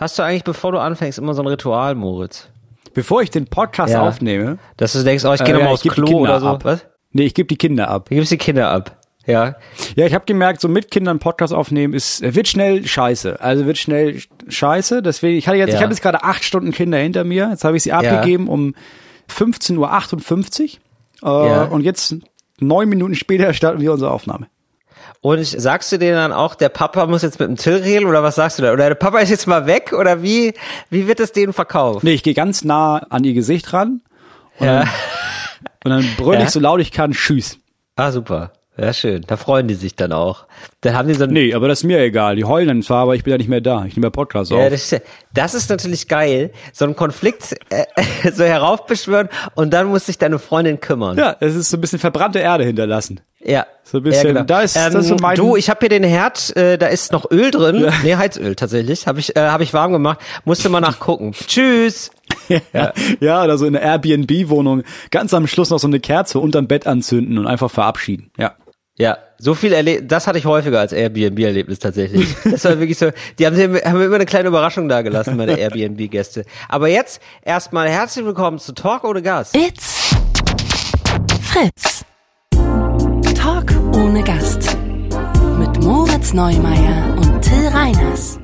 Hast du eigentlich, bevor du anfängst, immer so ein Ritual, Moritz? Bevor ich den Podcast Ja. aufnehme, Dass du denkst, oh, ich gehe Äh, nochmal ja, aufs ich geb die Klo Kinder oder so. ab. Was? nee, ich gebe die Kinder ab. Du gibst die Kinder ab. Ja. Ja, ich habe gemerkt, so mit Kindern Podcast aufnehmen ist wird schnell scheiße. Also wird schnell sch- scheiße. Deswegen, ich hatte jetzt, Ja. ich habe jetzt gerade acht Stunden Kinder hinter mir. Jetzt habe ich sie abgegeben um 15.58 Uhr. Äh, Ja. Und jetzt neun Minuten später starten wir unsere Aufnahme. Und sagst du denen dann auch, der Papa muss jetzt mit dem Till reden oder was sagst du da? Oder der Papa ist jetzt mal weg oder wie, wie wird es denen verkauft? Nee, ich gehe ganz nah an ihr Gesicht ran und Ja. dann, und dann brüll Ja. ich so laut ich kann, tschüss. Ah, super. Ja, schön. Da freuen die sich dann auch. Dann haben die so Nee, aber das ist mir egal. Die heulen dann zwar, aber ich bin ja nicht mehr da. Ich nehme ja Podcast Ja, auf. das, ist- das ist natürlich geil, so einen Konflikt äh, so heraufbeschwören und dann muss sich deine Freundin kümmern. Ja, es ist so ein bisschen verbrannte Erde hinterlassen. Ja. So ein bisschen, Ja, genau. da ist- das ist so mein- du, ich habe hier den Herd, äh, da ist noch Öl drin. Nee, Heizöl tatsächlich. Habe ich, äh, hab ich warm gemacht. Musste mal nachgucken. Tschüss. Ja. ja, oder so in einer Airbnb-Wohnung ganz am Schluss noch so eine Kerze unterm Bett anzünden und einfach verabschieden. Ja. Ja, so viel erlebt, das hatte ich häufiger als Airbnb-Erlebnis tatsächlich. Das war wirklich so, die haben, haben mir immer eine kleine Überraschung da gelassen, meine Airbnb-Gäste. Aber jetzt erstmal herzlich willkommen zu Talk ohne Gast. It's Fritz. Talk ohne Gast. Mit Moritz Neumeier und Till Reiners.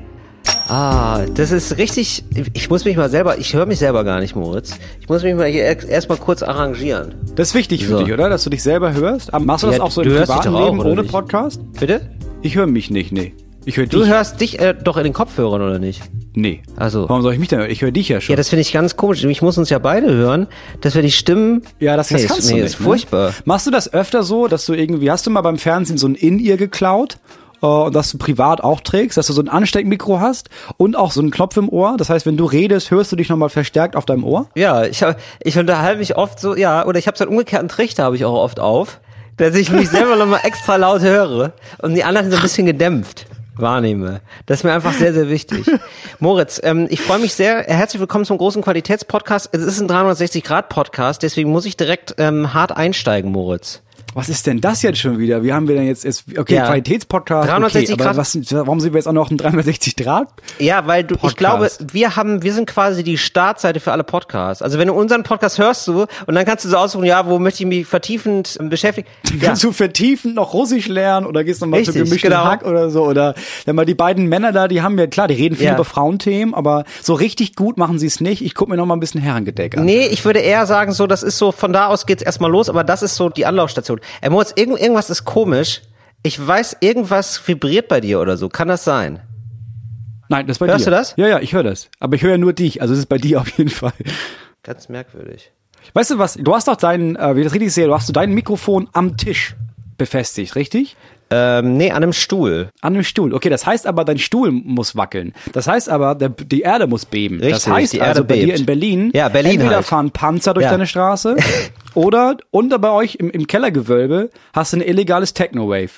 Ah, das ist richtig, ich muss mich mal selber, ich höre mich selber gar nicht, Moritz. Ich muss mich mal hier erst- erstmal kurz arrangieren. Das ist wichtig für So. dich, oder? Dass du dich selber hörst. Aber Machst du das Ja, auch so du im privaten auch, Leben ohne nicht? Podcast? Bitte? Ich höre mich nicht, nee. Ich höre Du dich. hörst dich äh, doch in den Kopfhörern, oder nicht? Nee. Also. Warum soll ich mich denn hören? Ich höre dich ja schon. Ja, das finde ich ganz komisch. Ich muss uns ja beide hören, dass wir die Stimmen. Ja, das, das nee, kannst ist, du nee, nicht. ist furchtbar. Ne? Machst du das öfter so, dass du irgendwie, hast du mal beim Fernsehen so ein In-Ear geklaut? Äh, Und dass du privat auch trägst, dass du so ein Ansteckmikro hast und auch so einen Knopf im Ohr. Das heißt, wenn du redest, hörst du dich nochmal verstärkt auf deinem Ohr. Ja, ich, ich unterhalte mich oft so, ja, oder ich habe so einen umgekehrten Trichter, habe ich auch oft auf, dass ich mich selber nochmal extra laut höre und die anderen so ein bisschen gedämpft wahrnehme. Das ist mir einfach sehr, sehr wichtig. Moritz, ähm, ich freue mich sehr. Herzlich willkommen zum großen Qualitätspodcast. Es ist ein 360-Grad-Podcast, deswegen muss ich direkt ähm, hart einsteigen, Moritz. Was ist denn das jetzt schon wieder? Wie haben wir denn jetzt, jetzt okay, Ja. Qualitätspodcast, 360 okay, aber Grad. was, warum sind wir jetzt auch noch ein 360 Grad? Ja, weil du, ich Podcast. glaube, wir haben, wir sind quasi die Startseite für alle Podcasts. Also wenn du unseren Podcast hörst du und dann kannst du so aussuchen, ja, wo möchte ich mich vertiefend ähm, beschäftigen. Ja. Kannst du vertiefend noch Russisch lernen oder gehst nochmal zu gemischten genau. Hack oder so oder dann mal die beiden Männer da, die haben ja klar, die reden viel Ja. über Frauenthemen, aber so richtig gut machen sie es nicht. Ich guck mir noch mal ein bisschen Herrengedeck an. Nee, ich würde eher sagen, so, das ist so, von da aus geht's erstmal los, aber das ist so die Anlaufstation. Ey, Moritz, irgend, irgendwas ist komisch. Ich weiß, irgendwas vibriert bei dir oder so. Kann das sein? Nein, das ist bei Hörst dir. du das? Ja, ja, ich höre das. Aber ich höre ja nur dich, also es ist bei dir auf jeden Fall. Ganz merkwürdig. Weißt du was? Du hast doch deinen, äh, wie ich das richtig sehe, du hast so dein Mikrofon am Tisch befestigt, richtig? Ähm, nee, an einem Stuhl. An einem Stuhl. Okay, das heißt aber, dein Stuhl muss wackeln. Das heißt aber, der, die Erde muss beben. das Richtig, heißt die Erde also bei dir in Berlin, Ja, Berlin entweder halt. fahren Panzer durch Ja. deine Straße oder unter bei euch im, im Kellergewölbe hast du ein illegales Techno-Wave.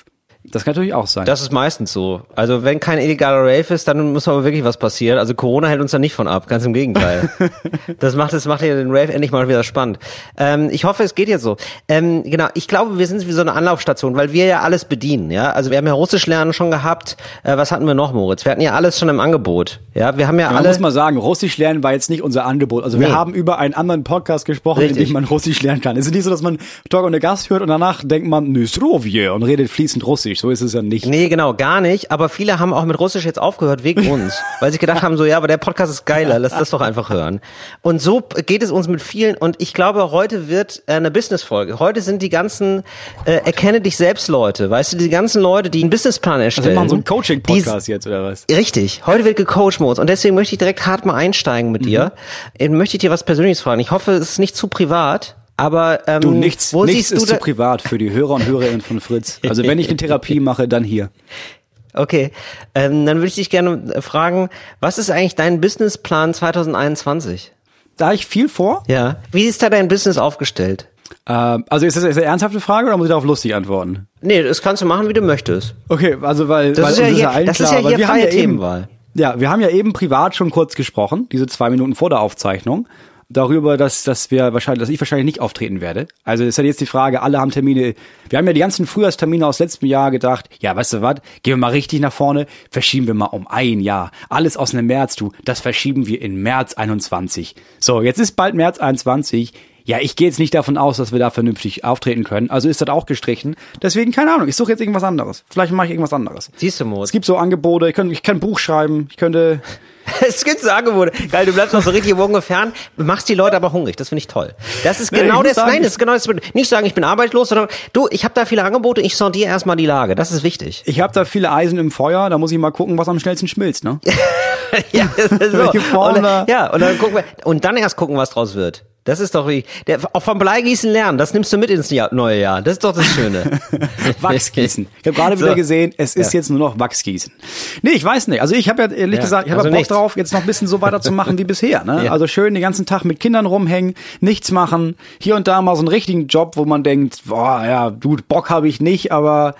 Das kann natürlich auch sein. Das ist meistens so. Also wenn kein illegaler Rave ist, dann muss aber wirklich was passieren. Also Corona hält uns da nicht von ab, ganz im Gegenteil. das macht das macht ja den Rave endlich mal wieder spannend. Ähm, ich hoffe, es geht jetzt so. Ähm, genau, ich glaube, wir sind wie so eine Anlaufstation, weil wir ja alles bedienen. Ja, also wir haben ja Russisch lernen schon gehabt. Äh, was hatten wir noch, Moritz? Wir hatten ja alles schon im Angebot. Ja, wir haben ja Man alle. muss mal sagen, Russisch lernen war jetzt nicht unser Angebot. Also wir Nee. haben über einen anderen Podcast gesprochen, Richtig. in dem man Russisch lernen kann. Es ist nicht so, dass man Talk und Gast hört und danach denkt man Nysrovje und redet fließend Russisch. So ist es ja nicht. Nee, genau, gar nicht. Aber viele haben auch mit Russisch jetzt aufgehört wegen uns. weil sie gedacht haben, so, ja, aber der Podcast ist geiler, lass das doch einfach hören. Und so geht es uns mit vielen. Und ich glaube, heute wird äh, eine Business-Folge. Heute sind die ganzen äh, Erkenne dich selbst Leute. Weißt du, die ganzen Leute, die einen Businessplan Also wir erstellen. machen so einen Coaching-Podcast jetzt oder was? Richtig. Heute wird gecoacht, Moritz. Und deswegen möchte ich direkt hart mal einsteigen mit dir. Mhm. Äh, Möchte ich dir was Persönliches fragen. Ich hoffe, es ist nicht zu privat. Aber ähm, Du, nichts, wo nichts ist zu privat für die Hörer und Hörerinnen von Fritz. Also wenn ich eine Therapie mache, dann hier. Okay, ähm, dann würde ich dich gerne äh, fragen, was ist eigentlich dein Businessplan 2021? Da ich viel vor. Ja. Wie ist da dein Business aufgestellt? Ähm, also ist das jetzt eine ernsthafte Frage oder muss ich darauf lustig antworten? Nee, das kannst du machen, wie du möchtest. Okay, also weil Das weil ist ja hier, allen das ist klar, ja weil hier wir haben freie ja eben, Themenwahl. Ja, wir haben ja eben privat schon kurz gesprochen, diese zwei Minuten vor der Aufzeichnung. Darüber, dass, dass wir wahrscheinlich, dass ich wahrscheinlich nicht auftreten werde. Also ist ja jetzt die Frage, alle haben Termine. Wir haben ja die ganzen Frühjahrstermine aus letztem Jahr gedacht, ja, weißt du was, gehen wir mal richtig nach vorne, verschieben wir mal um ein Jahr. Alles aus dem März, du, das verschieben wir in März 21. So, jetzt ist bald März 21. Ja, ich gehe jetzt nicht davon aus, dass wir da vernünftig auftreten können. Also ist das auch gestrichen. Deswegen, keine Ahnung, ich suche jetzt irgendwas anderes. Vielleicht mache ich irgendwas anderes. Siehst du, Es Moritz? gibt so Angebote, ich kann, ich kann ein Buch schreiben, ich könnte. Es gibt so Angebote. Geil, du bleibst noch so richtig im fern, machst die Leute aber hungrig. Das finde ich toll. Das ist Nee, genau das. sagen, nein, das ist genau das. Nicht sagen, ich bin arbeitslos, sondern du, ich habe da viele Angebote, ich sondiere erstmal die Lage. Das ist wichtig. Ich habe da viele Eisen im Feuer, da muss ich mal gucken, was am schnellsten schmilzt, ne? ja, das ist so. Und, ja, und dann gucken wir, und dann erst gucken, was draus wird. Das ist doch wie, der, auch vom Bleigießen lernen, das nimmst du mit ins Jahr, neue Jahr. Das ist doch das Schöne. Wachsgießen. Ich habe gerade So. wieder gesehen, es ist Ja. jetzt nur noch Wachsgießen. Nee, ich weiß nicht. Also ich habe ja ehrlich Ja, gesagt, ich habe also ja Bock nichts. drauf, jetzt noch ein bisschen so weiterzumachen wie bisher. Ne? Also schön den ganzen Tag mit Kindern rumhängen, nichts machen, hier und da mal so einen richtigen Job, wo man denkt, boah, ja, du, Bock habe ich nicht, aber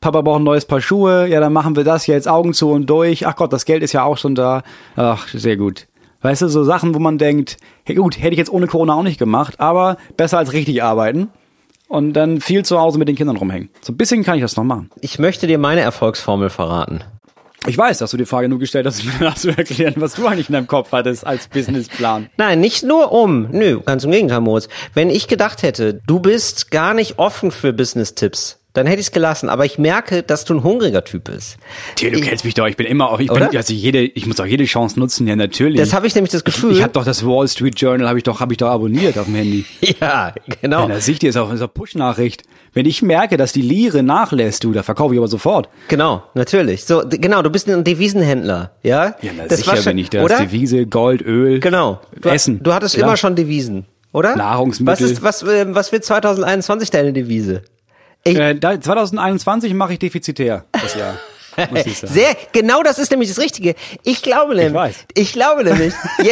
Papa braucht ein neues Paar Schuhe, ja, dann machen wir das jetzt Augen zu und durch. Ach Gott, das Geld ist ja auch schon da. Ach, sehr gut. Weißt du, so Sachen, wo man denkt, hey, gut, hätte ich jetzt ohne Corona auch nicht gemacht, aber besser als richtig arbeiten. Und dann viel zu Hause mit den Kindern rumhängen. So ein bisschen kann ich das noch machen. Ich möchte dir meine Erfolgsformel verraten. Ich weiß, dass du die Frage nur gestellt hast, um mir danach zu erklären, was du eigentlich in deinem Kopf hattest als Businessplan. Nein, nicht nur um. Nö, ganz im Gegenteil, Moritz. Wenn ich gedacht hätte, du bist gar nicht offen für Business-Tipps, dann hätte ich es gelassen. Aber ich merke, dass du ein hungriger Typ bist. Tja, du kennst mich doch, ich bin immer auf, ich bin, also jede, ich muss auch jede Chance nutzen, ja natürlich. Das habe ich nämlich das Gefühl. ich habe doch das Wall Street Journal, habe ich doch, habe ich doch abonniert auf dem Handy. ja, genau. Ja, da sehe ich dir auch, ist auch Push-Nachricht. Wenn ich merke, dass die Lire nachlässt, du, da verkaufe ich aber sofort. Genau, natürlich. So, genau, du bist ein Devisenhändler, ja? Ja, na, Das sicher schon- bin ich das. Oder? Devise, Gold, Öl. Genau. Du, Essen. Du hattest Klar. immer schon Devisen, oder? Nahrungsmittel. Was ist, was, äh, was wird 2021 deine Devise? Ich, Äh, da, 2021 mache ich defizitär das Jahr. ich sehr, genau das ist nämlich das Richtige. Ich glaube nämlich, weiß. ich glaube nämlich,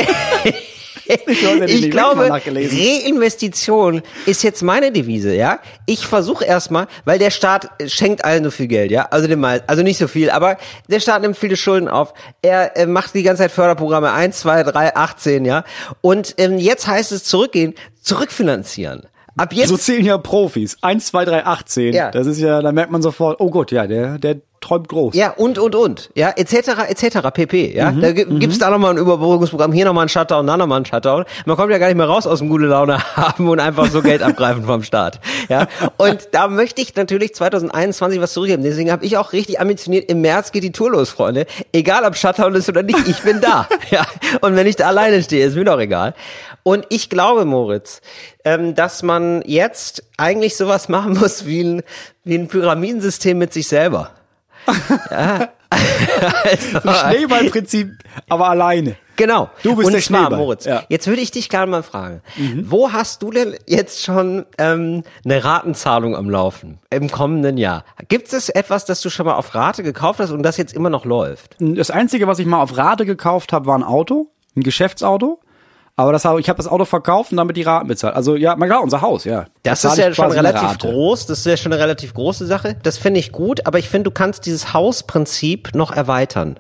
Ich ich ich glaube. Reinvestition ist jetzt meine Devise, ja. Ich versuche erstmal, weil der Staat schenkt allen so viel Geld, ja. Also meisten, also nicht so viel, aber der Staat nimmt viele Schulden auf. Er äh, macht die ganze Zeit Förderprogramme 1, 2, 3, 18, ja. Und ähm, jetzt heißt es zurückgehen, zurückfinanzieren. Ab jetzt So zählen ja Profis. 1, 2, 3, 18. Ja. Das ist ja, da merkt man sofort, oh Gott, ja, der, der träumt groß. Ja, und, und, und. Ja, etc., etc., pp. Ja, Mhm, da gi- gibt's da nochmal ein Überbrückungsprogramm, hier nochmal ein Shutdown, da nochmal ein Shutdown. Man kommt ja gar nicht mehr raus aus dem gute Laune haben und einfach so Geld abgreifen vom Staat. Ja, und da möchte ich natürlich 2021 was zurückgeben. Deswegen habe ich auch richtig ambitioniert, im März geht die Tour los, Freunde. Egal, ob Shutdown ist oder nicht, ich bin da. Ja, und wenn ich da alleine stehe, ist mir doch egal. Und ich glaube, Moritz, ähm, dass man jetzt eigentlich sowas machen muss wie ein, wie ein Pyramidensystem mit sich selber. Schneeballprinzip, aber alleine. Genau. Du bist Und der zwar, Schneeball. Moritz, Ja. jetzt würde ich dich gerne mal fragen, wo hast du denn jetzt schon ähm, eine Ratenzahlung am Laufen im kommenden Jahr? Gibt es etwas, das du schon mal auf Rate gekauft hast und das jetzt immer noch läuft? Das Einzige, was ich mal auf Rate gekauft habe, war ein Auto, ein Geschäftsauto. Aber das habe, ich habe das Auto verkauft und damit die Raten bezahlt. Also ja, mein klar, unser Haus, ja. Das zahle ist ja schon relativ groß, das ist ja schon eine relativ große Sache. Das finde ich gut, aber ich finde, du kannst dieses Hausprinzip noch erweitern.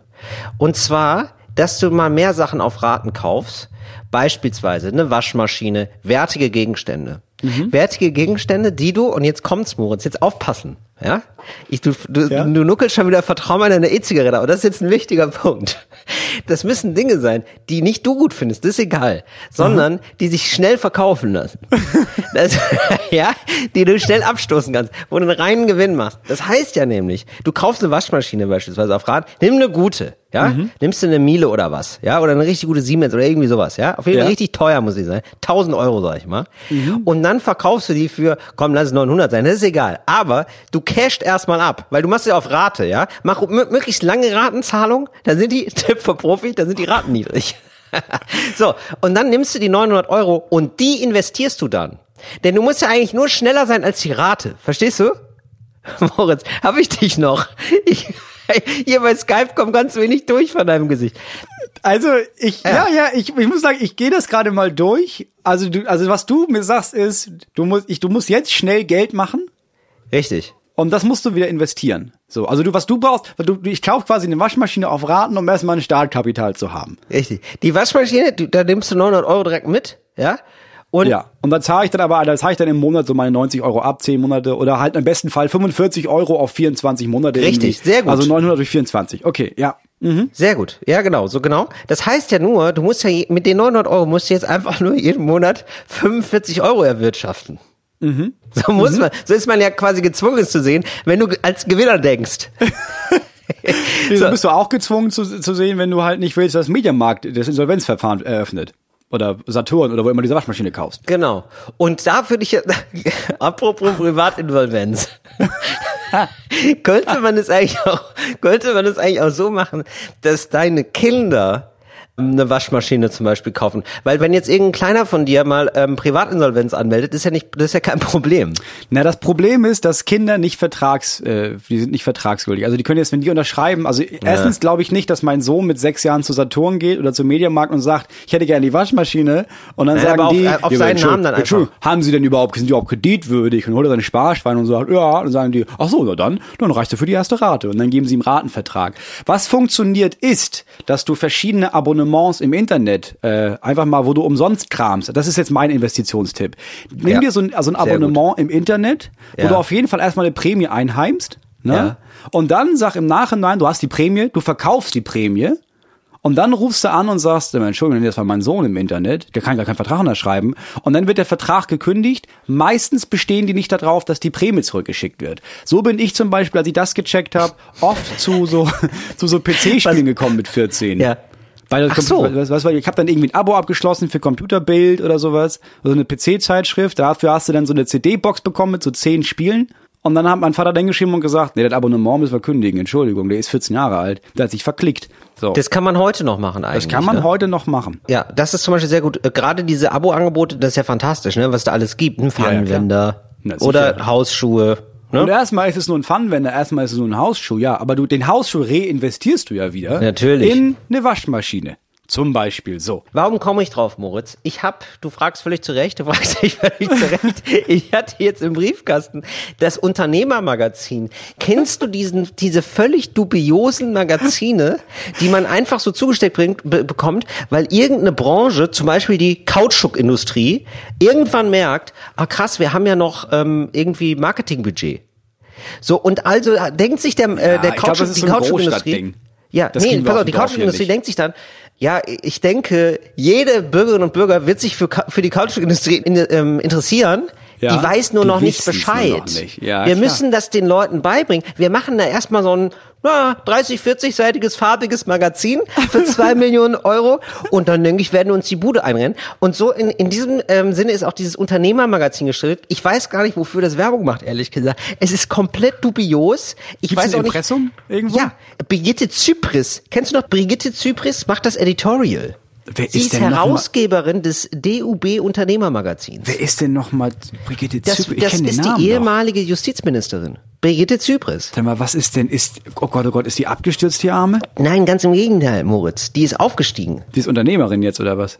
Und zwar, dass du mal mehr Sachen auf Raten kaufst. Beispielsweise eine Waschmaschine, wertige Gegenstände. Mhm. Wertige Gegenstände, die du, und jetzt kommt's, Moritz, jetzt aufpassen. Ja? Ich, du, du, Ja? du nuckelst schon wieder Vertrauen an deine E-Zigarette, aber das ist jetzt ein wichtiger Punkt. Das müssen Dinge sein, die nicht du gut findest, das ist egal, sondern die sich schnell verkaufen lassen. Das, ja, die du schnell abstoßen kannst, wo du einen reinen Gewinn machst. Das heißt ja nämlich, du kaufst eine Waschmaschine beispielsweise auf Rad, nimm eine gute, ja, nimmst du eine Miele oder was, ja, oder eine richtig gute Siemens oder irgendwie sowas, ja, auf jeden Fall Ja. richtig teuer muss sie sein, 1000 Euro sag ich mal, und dann verkaufst du die für, komm, lass es 900 sein, das ist egal, aber du cashst erstmal ab, weil du machst ja auf Rate, ja, mach mö- möglichst lange Ratenzahlung, dann sind die, Tipp für Profi, dann sind die Raten niedrig. so, und dann nimmst du die 900 Euro und die investierst du dann. Denn du musst ja eigentlich nur schneller sein als die Rate. Verstehst du? Moritz, hab ich dich noch? Ich, hier bei Skype kommt ganz wenig durch von deinem Gesicht. Also ich, ja, ja, ich, ich muss sagen, ich gehe das gerade mal durch. Also du, also was du mir sagst ist, du musst, ich, du musst jetzt schnell Geld machen Richtig. Und das musst du wieder investieren. So, also du, was du brauchst, du, ich kaufe quasi eine Waschmaschine auf Raten, um erstmal ein Startkapital zu haben. Richtig. Die Waschmaschine, du, da nimmst du 900 Euro direkt mit, ja? Und Ja. Und da zahle ich dann aber, da zahle ich dann im Monat so meine 90 Euro ab, 10 Monate oder halt im besten Fall 45 Euro auf 24 Monate. Richtig, irgendwie. sehr gut. Also 900 durch 24. Okay, ja. Sehr gut. Ja, genau, so genau. Das heißt ja nur, du musst ja mit den 900 Euro musst du jetzt einfach nur jeden Monat 45 Euro erwirtschaften. So muss man, so ist man ja quasi gezwungen es zu sehen, wenn du als Gewinner denkst. So. bist du auch gezwungen zu, zu sehen, wenn du halt nicht willst, dass Mediamarkt das Insolvenzverfahren eröffnet. Oder Saturn oder wo immer diese Waschmaschine kaufst. Genau. Und da würde ich apropos Privatinsolvenz, könnte man es eigentlich auch, könnte man es eigentlich auch so machen, dass deine Kinder eine Waschmaschine zum Beispiel kaufen. Weil wenn jetzt irgendein kleiner von dir mal ähm, Privatinsolvenz anmeldet, ist ja nicht, das ist ja kein Problem. Na, das Problem ist, dass Kinder nicht vertrags, äh, die sind nicht vertragsgültig. Also die können jetzt, wenn die unterschreiben, also erstens glaube ich nicht, dass mein Sohn mit sechs Jahren zu Saturn geht oder zum Mediamarkt und sagt, ich hätte gerne die Waschmaschine und dann Ja, sagen auf- die, äh, auf ja, seinen Namen dann einfach. Haben sie denn überhaupt, sind die überhaupt kreditwürdig und holt er seine Sparschweine und sagt, ja, dann sagen die, ach so, ja dann, dann reicht er für die erste Rate und dann geben sie ihm Ratenvertrag. Was funktioniert ist, dass du verschiedene Abonnements im Internet äh, einfach mal, wo du umsonst kramst. Das ist jetzt mein Investitionstipp. Nimm Ja. dir so ein, also ein. Abonnement im Internet, wo Ja. du auf jeden Fall erstmal eine Prämie einheimst. Ne? Ja. Und dann sag im Nachhinein, du hast die Prämie, du verkaufst die Prämie. Und dann rufst du an und sagst, Entschuldigung, das war mein Sohn im Internet, der kann gar keinen Vertrag unterschreiben. Und dann wird der Vertrag gekündigt. Meistens bestehen die nicht darauf, dass die Prämie zurückgeschickt wird. So bin ich zum Beispiel, als ich das gecheckt habe, oft zu so, zu so PC-Spielen gekommen mit 14. Ja. Weil Ach so. Was, was, war- ich habe dann irgendwie ein Abo abgeschlossen für Computerbild oder sowas, oder so eine PC-Zeitschrift. Dafür hast du dann so eine CD-Box bekommen mit so zehn Spielen. Und dann hat mein Vater dann geschrieben und gesagt, nee, das Abonnement müssen wir kündigen. Entschuldigung, der ist 14 Jahre alt. Der hat sich verklickt. So. Das kann man heute noch machen eigentlich. Das kann man ne? heute noch machen. Ja, das ist zum Beispiel sehr gut. Äh, Gerade diese Abo-Angebote, das ist ja fantastisch, ne? was da alles gibt. Ein ja. Pfannenwender Na, sicher. oder Hausschuhe. Und Ne? erstmal ist es nur ein Funwender, erstmal ist es nur ein Hausschuh, ja. Aber du, den Hausschuh reinvestierst du ja wieder. Natürlich. In eine Waschmaschine. Zum Beispiel so. Warum komme ich drauf, Moritz? Ich hab, du fragst völlig zu Recht, du fragst dich völlig zu Recht. Ich hatte jetzt im Briefkasten das Unternehmermagazin. Kennst du diesen, diese völlig dubiosen Magazine, die man einfach so zugesteckt bringt, be bekommt, weil irgendeine Branche, zum Beispiel die Kautschukindustrie, irgendwann merkt, ah krass, wir haben ja noch ähm, irgendwie Marketingbudget. So, und also denkt sich der, äh, der glaub, Kautschuk, das ist die so. Großstadtding. Ja, Das nee, pass auf die nicht. denkt sich dann, ja, ich denke, jede Bürgerin und Bürger wird sich für, für die Kautschukindustrie in, ähm, interessieren. Ja, die weiß nur noch nicht Bescheid. noch nicht. Ja, wir klar. müssen das den Leuten beibringen. Wir machen da erstmal so ein na, 30, 40-seitiges farbiges Magazin für zwei Millionen Euro und dann denke ich, werden uns die Bude einrennen. Und so in, in diesem ähm, Sinne ist auch dieses Unternehmermagazin gestellt. Ich weiß gar nicht, wofür das Werbung macht, ehrlich gesagt. Es ist komplett dubios. Ich Gibt's weiß ein auch nicht. Impressum irgendwo? Ja, Brigitte Zypris. Kennst du noch Brigitte Zypris? Macht das Editorial. Wer Sie ist ist, denn Herausgeberin des DUB Unternehmermagazins. Wer ist denn noch mal Brigitte Das, Zypris? Ich das kenn den ist die doch. ehemalige Justizministerin. Brigitte Zypris. Sag mal, was ist denn, ist, oh Gott, oh Gott, ist die abgestürzt, die Arme? Nein, ganz im Gegenteil, Moritz. Die ist aufgestiegen. Die ist Unternehmerin jetzt, oder was?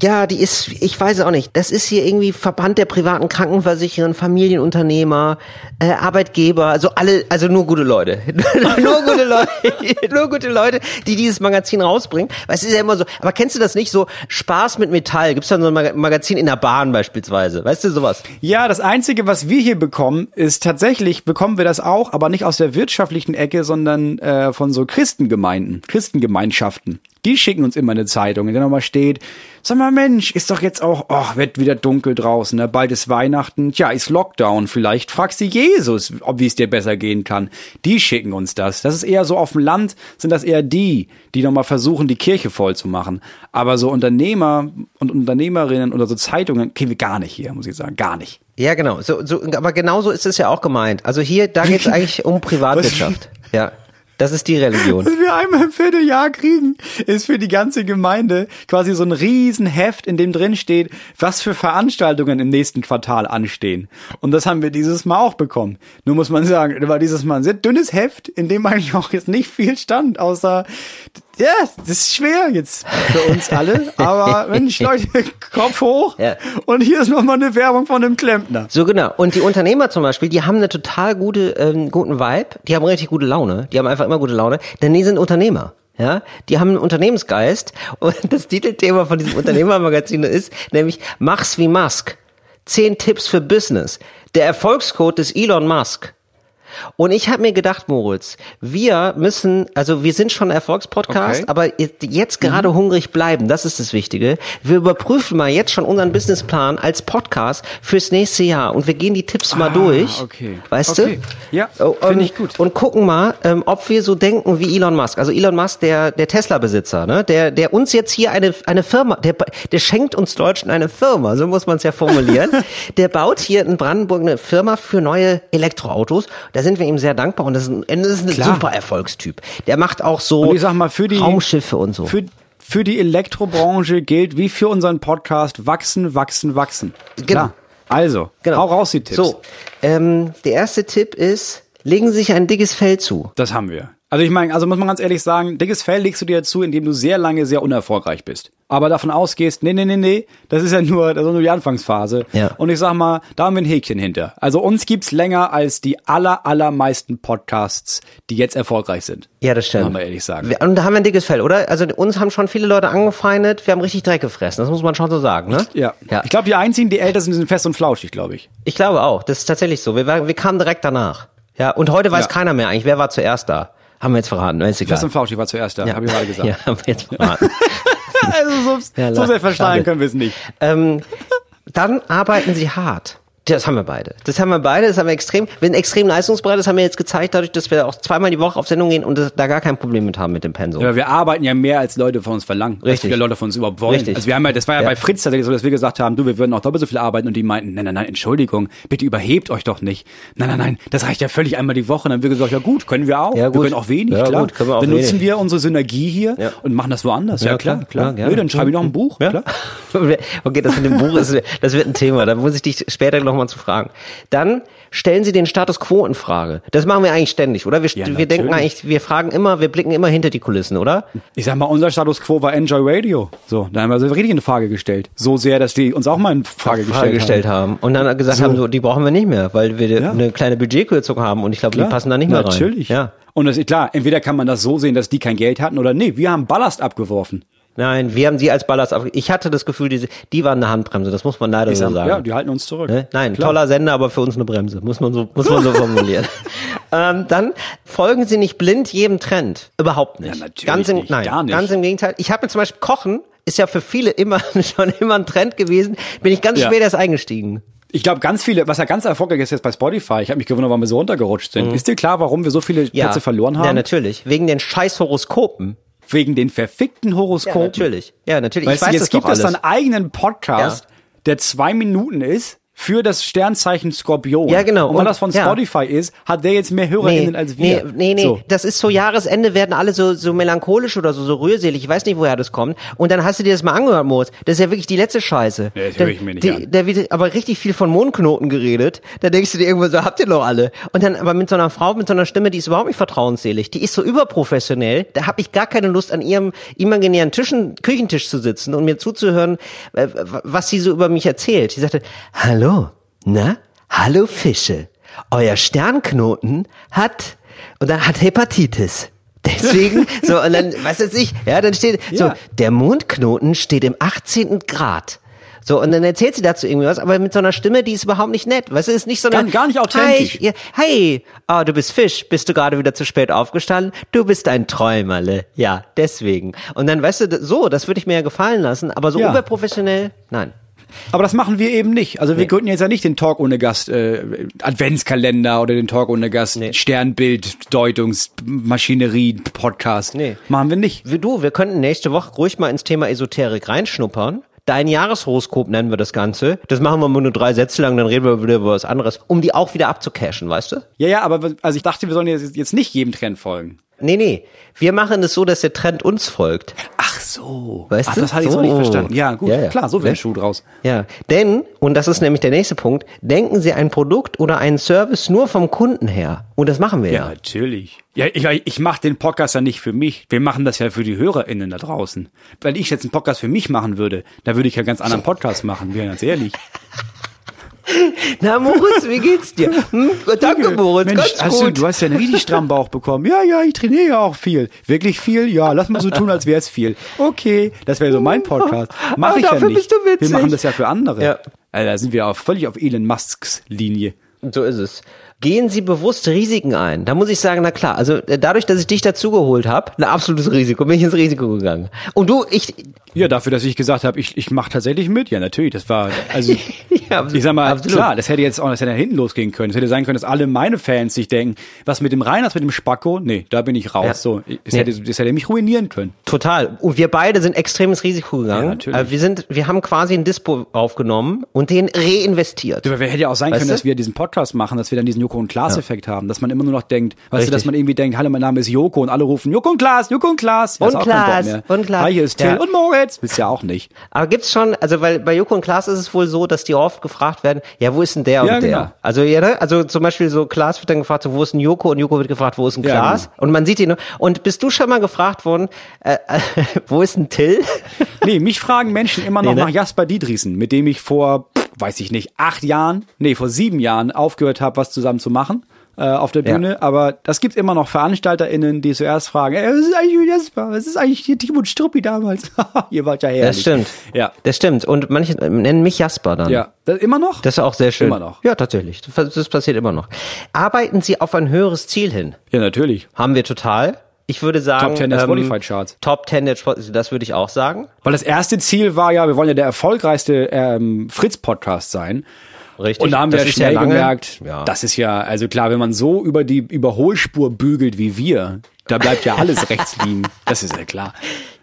Ja, die ist, ich weiß auch nicht. Das ist hier irgendwie Verband der privaten Krankenversicherer, Familienunternehmer, äh, Arbeitgeber, also alle, also nur gute Leute. nur gute Leute, nur gute Leute, die dieses Magazin rausbringen. Weil es ist ja immer so, aber kennst du das nicht so, Spaß mit Metall? Gibt's dann so ein Mag- Magazin in der Bahn beispielsweise? Weißt du, sowas? Ja, das Einzige, was wir hier bekommen, ist tatsächlich, bekommen wir das auch, aber nicht aus der wirtschaftlichen Ecke, sondern äh, von so Christengemeinden, Christengemeinschaften. Die schicken uns immer eine Zeitung, in der nochmal steht, sag mal Mensch, ist doch jetzt auch, oh, wird wieder dunkel draußen, ne? bald ist Weihnachten, tja, ist Lockdown, vielleicht fragst du Jesus, ob wie es dir besser gehen kann. Die schicken uns das. Das ist eher so auf dem Land, sind das eher die, die nochmal versuchen, die Kirche voll zu machen. Aber so Unternehmer und Unternehmerinnen oder so Zeitungen kriegen wir gar nicht hier, muss ich sagen, gar nicht. Ja, genau. So, so, aber genauso ist es ja auch gemeint. Also hier, da geht's eigentlich um Privatwirtschaft. Ja. Das ist die Religion. Was wir einmal im Vierteljahr kriegen, ist für die ganze Gemeinde quasi so ein Riesenheft, in dem drin steht, was für Veranstaltungen im nächsten Quartal anstehen. Und das haben wir dieses Mal auch bekommen. Nur muss man sagen, war dieses Mal ein sehr dünnes Heft, in dem eigentlich auch jetzt nicht viel stand, außer Ja, das ist schwer jetzt für uns alle, aber Mensch, Leute, Kopf hoch. Ja. Und hier ist nochmal eine Werbung von einem Klempner. So genau. Und die Unternehmer zum Beispiel, die haben eine total gute, ähm, guten Vibe. Die haben richtig gute Laune. Die haben einfach immer gute Laune, denn die sind Unternehmer. Ja, die haben einen Unternehmensgeist und das Titelthema von diesem Unternehmermagazin ist nämlich Mach's wie Musk. Zehn Tipps für Business. Der Erfolgscode des Elon Musk. Und ich habe mir gedacht, Moritz, wir müssen, also wir sind schon ein Erfolgspodcast, Okay. aber jetzt gerade hungrig bleiben, das ist das Wichtige. Wir überprüfen mal jetzt schon unseren Businessplan als Podcast fürs nächste Jahr und wir gehen die Tipps mal Ah, durch. okay. Weißt Okay. du? Ja, Oh, finde ähm, ich gut. Und gucken mal, ähm, ob wir so denken wie Elon Musk. Also Elon Musk, der, der Tesla-Besitzer, ne? der, der uns jetzt hier eine, eine Firma, der, der schenkt uns Deutschen eine Firma, so muss man es ja formulieren. der baut hier in Brandenburg eine Firma für neue Elektroautos. Da sind wir ihm sehr dankbar und das ist ein, das ist ein Klar. super Erfolgstyp. Der macht auch so Und ich sag mal, für die- Raumschiffe und so. Für, für die Elektrobranche gilt wie für unseren Podcast wachsen, wachsen, wachsen. Genau. Klar. Also, Genau. hau raus die Tipps. So, ähm, der erste Tipp ist, legen Sie sich ein dickes Fell zu. Das haben wir. Also ich meine, also muss man ganz ehrlich sagen, dickes Fell legst du dir zu, indem du sehr lange sehr unerfolgreich bist. Aber davon ausgehst, nee, nee, nee, nee, das ist ja nur, das ist nur die Anfangsphase. Ja. Und ich sag mal, da haben wir ein Häkchen hinter. Also uns gibt's länger als die aller, allermeisten Podcasts, die jetzt erfolgreich sind. Ja, das stimmt. Muss man ehrlich sagen. Wir, und da haben wir ein dickes Fell, oder? Also uns haben schon viele Leute angefeindet, wir haben richtig Dreck gefressen, das muss man schon so sagen, ne? Ja. ja. Ich glaube, die einzigen, die älter sind, sind fest und flauschig, glaube ich. Ich glaube auch, das ist tatsächlich so. Wir, wir kamen direkt danach. Ja, und heute weiß Ja. keiner mehr eigentlich, wer war zuerst da. Haben wir jetzt verraten, ist egal. Fest und flauschig war zuerst da, ja. habe ich gerade gesagt. Ja, haben wir jetzt verraten. also so, Ja, so sehr verstehen können wir es nicht. ähm, dann arbeiten sie hart. Das haben wir beide. Das haben wir beide, das haben wir extrem, wir sind extrem leistungsbereit, das haben wir jetzt gezeigt, dadurch, dass wir auch zweimal die Woche auf Sendung gehen und das, da gar kein Problem mit haben mit dem Pensum. Ja, wir arbeiten ja mehr, als Leute von uns verlangen. Als Richtig. viele Leute von uns überhaupt wollen. Richtig. Also wir haben ja, das war ja, Ja. bei Fritz tatsächlich so, dass wir gesagt haben, du, wir würden auch doppelt so viel arbeiten und die meinten, nein, nein, nein, Entschuldigung, bitte überhebt euch doch nicht. Nein, nein, nein, das reicht ja völlig einmal die Woche. Und dann haben wir gesagt, ja gut, können wir auch. Ja, Wir gut. können auch wenig, Ja, klar. gut, können wir auch dann nutzen wenig. wir unsere Synergie hier Ja. und machen das woanders. Ja, klar, klar. gerne. Nee, dann schreibe ich noch ein Buch, Ja. klar. Okay, das mit dem Buch ist, das wird ein Thema. Da muss ich dich später noch mal zu fragen. Dann stellen Sie den Status quo in Frage. Das machen wir eigentlich ständig, oder? Wir, Ja, wir denken natürlich. eigentlich, wir fragen immer, wir blicken immer hinter die Kulissen, oder? Ich sag mal, unser Status quo war Enjoy Radio. So, da haben wir so richtig in Frage gestellt. So sehr, dass die uns auch mal in Frage, Frage gestellt haben. Und dann gesagt So. haben, so, die brauchen wir nicht mehr, weil wir Ja. eine kleine Budgetkürzung haben und ich glaube, die passen da nicht mehr rein. Natürlich. Ja. Und das ist klar, entweder kann man das so sehen, dass die kein Geld hatten oder nee, wir haben Ballast abgeworfen. Nein, wir haben die als Ballast auf. Ich hatte das Gefühl, diese, die waren eine Handbremse, das muss man leider so sag, sagen. ja, die halten uns zurück. Ne? Nein, Klar. toller Sender, aber für uns eine Bremse, muss man so, muss man so formulieren. ähm, dann folgen Sie nicht blind jedem Trend. Überhaupt nicht. Ja, natürlich ganz im, nicht, nein, gar nicht. ganz im Gegenteil. Ich habe mir zum Beispiel Kochen, ist ja für viele immer, schon immer ein Trend gewesen, bin ich ganz Ja. spät erst eingestiegen. Ich glaube, ganz viele, was ja ganz erfolgreich ist jetzt bei Spotify, ich habe mich gewundert, warum wir so runtergerutscht sind. Ist dir klar, warum wir so viele Mhm. Ja. Plätze verloren haben? Ja, natürlich. Wegen den scheiß Horoskopen. Wegen den verfickten Ja, Horoskopen. natürlich. Ja, natürlich. Weißt ich weiß du, jetzt das gibt es einen eigenen Podcast, der zwei Minuten ist für das Sternzeichen Skorpion. Ja, genau. Und weil das von ja. Spotify ist, hat der jetzt mehr HörerInnen als wir. Nee, nee, nee. So. Das ist so Jahresende werden alle so, so melancholisch oder so, so rührselig. Ich weiß nicht, woher das kommt. Und dann hast du dir das mal angehört, Moritz. Das ist ja wirklich die letzte Scheiße. Nee, das Da- höre ich mir nicht die, an. Da wird aber richtig viel von Mondknoten geredet. Da denkst du dir irgendwo so, habt ihr doch alle. Und dann aber mit so einer Frau, mit so einer Stimme, die ist überhaupt nicht vertrauensselig. Die ist so überprofessionell. Da habe ich gar keine Lust, an ihrem imaginären Tischen, Küchentisch zu sitzen und mir zuzuhören, äh, was sie so über mich erzählt. Sie sagte, hallo, na, hallo Fische. Euer Sternknoten hat, und dann hat Hepatitis. Deswegen, so, und dann, was weiß ich, ja, dann steht, so, Ja. der Mondknoten steht im 18. Grad. So, und dann erzählt sie dazu irgendwie was, aber mit so einer Stimme, die ist überhaupt nicht nett. Weißt du, ist nicht so eine. Gar- gar nicht authentisch. Hi, hey, ah, du bist Fisch. Bist du gerade wieder zu spät aufgestanden? Du bist ein Träumerle. Ja, deswegen. Und dann, weißt du, so, das würde ich mir ja gefallen lassen, aber so Ja. überprofessionell, nein. Aber das machen wir eben nicht. Also wir gründen jetzt ja nicht den Talk ohne Gast äh, Adventskalender oder den Talk ohne Gast Nee. Sternbild, Deutungsmaschinerie, Podcast. Nee. Machen wir nicht. Wie du, wir könnten nächste Woche ruhig mal ins Thema Esoterik reinschnuppern. Dein Jahreshoroskop nennen wir das Ganze. Das machen wir mal nur drei Sätze lang, dann reden wir wieder über was anderes, um die auch wieder abzucashen, weißt du? Ja, ja, aber also ich dachte, wir sollen jetzt, jetzt nicht jedem Trend folgen. Nee, nee. Wir machen es so, dass der Trend uns folgt. Ach so. Weißt Ach, du? das hatte ich So. so nicht verstanden. Ja, gut, Ja, ja. klar, so wird Ne? ein Schuh draus. Ja, denn, und das ist nämlich der nächste Punkt, denken Sie ein Produkt oder einen Service nur vom Kunden her. Und das machen wir Ja, ja. natürlich. Ja, ich, ich mache den Podcast ja nicht für mich. Wir machen das ja für die HörerInnen da draußen. Wenn ich jetzt einen Podcast für mich machen würde, da würde ich ja einen ganz anderen Podcast machen, wir ganz ehrlich. Na, Moritz, wie geht's dir? Hm, danke, Moritz, Mensch, ganz hast du, gut. du hast ja einen richtig strammen Bauch bekommen. Ja, ja, ich trainiere ja auch viel. Wirklich viel? Ja, lass mal so tun, als wäre es viel. Okay, das wäre so mein Podcast. Mach Aber ich ja dafür nicht. bist du witzig. Wir machen das ja für andere. Ja. Also, da sind wir auch völlig auf Elon Musks Linie. So ist es. Gehen Sie bewusst Risiken ein. Da muss ich sagen, na klar, also äh, dadurch, dass ich dich dazugeholt habe, ein absolutes Risiko, bin ich ins Risiko gegangen. Und du, ich, Ja, dafür, dass ich gesagt habe, ich, ich mache tatsächlich mit. Ja, natürlich. Das war, also, Ja, absolut. ich sag mal, Absolut. klar, das hätte jetzt auch, das hätte hinten losgehen können. Es hätte sein können, dass alle meine Fans sich denken, was mit dem Reiners, mit dem Spacko, nee, da bin ich raus. Ja. So, es Nee. hätte, das hätte mich ruinieren können. Total. Und wir beide sind extrem ins Risiko gegangen. Ja, natürlich. Äh, Wir sind, wir haben quasi einen Dispo aufgenommen und den reinvestiert. Du, wer hätte ja auch sein Weißt können, du? dass wir diesen Podcast machen, dass wir dann diesen Joko und Klaas-Effekt haben, dass man immer nur noch denkt, weißt du, Richtig. dass man irgendwie denkt, hallo, mein Name ist Joko und alle rufen Joko und Klaas, Joko und Klaas. Ja, Und kein Bock Klaas, und Klaas. Hi, hier ist Till Ja. und Moritz. Willst ja auch nicht. Aber gibt's schon, also weil bei Joko und Klaas ist es wohl so, dass die oft gefragt werden, ja, wo ist denn der Ja, und der? genau. Also ja, ne? also zum Beispiel so Klaas wird dann gefragt, so, wo ist ein Joko und Joko wird gefragt, wo ist ein Ja, Klaas? genau. Und man sieht ihn nur. Und bist du schon mal gefragt worden, äh, äh, wo ist ein Till? Nee, mich fragen Menschen immer noch Nee, ne? nach Jasper Diedriesen, mit dem ich vor, pff, weiß ich nicht, acht Jahren, nee, vor sieben Jahren aufgehört habe, was zusammen zu machen äh, auf der Ja. Bühne. Aber das gibt immer noch VeranstalterInnen, die zuerst fragen, ey, was ist eigentlich Jasper? Was ist eigentlich hier Timo Struppi damals? Ihr wart ja herrlich. Das stimmt. Ja. Das stimmt. Und manche nennen mich Jasper dann. Ja. Das, immer noch? Das ist auch sehr schön. Immer noch. Ja, tatsächlich. Das das passiert immer noch. Arbeiten Sie auf ein höheres Ziel hin? ja, natürlich. Haben wir total. Ich würde sagen. Top 10 der ähm, Spotify-Charts. Top 10 der Spotify, das würde ich auch sagen. Weil das erste Ziel war ja, wir wollen ja der erfolgreichste ähm, Fritz-Podcast sein. Richtig. Und da haben wir Das ja schnell lange- gemerkt, ja. das ist ja, also klar, wenn man so über die Überholspur bügelt wie wir, da bleibt ja alles rechts liegen. Das ist ja klar.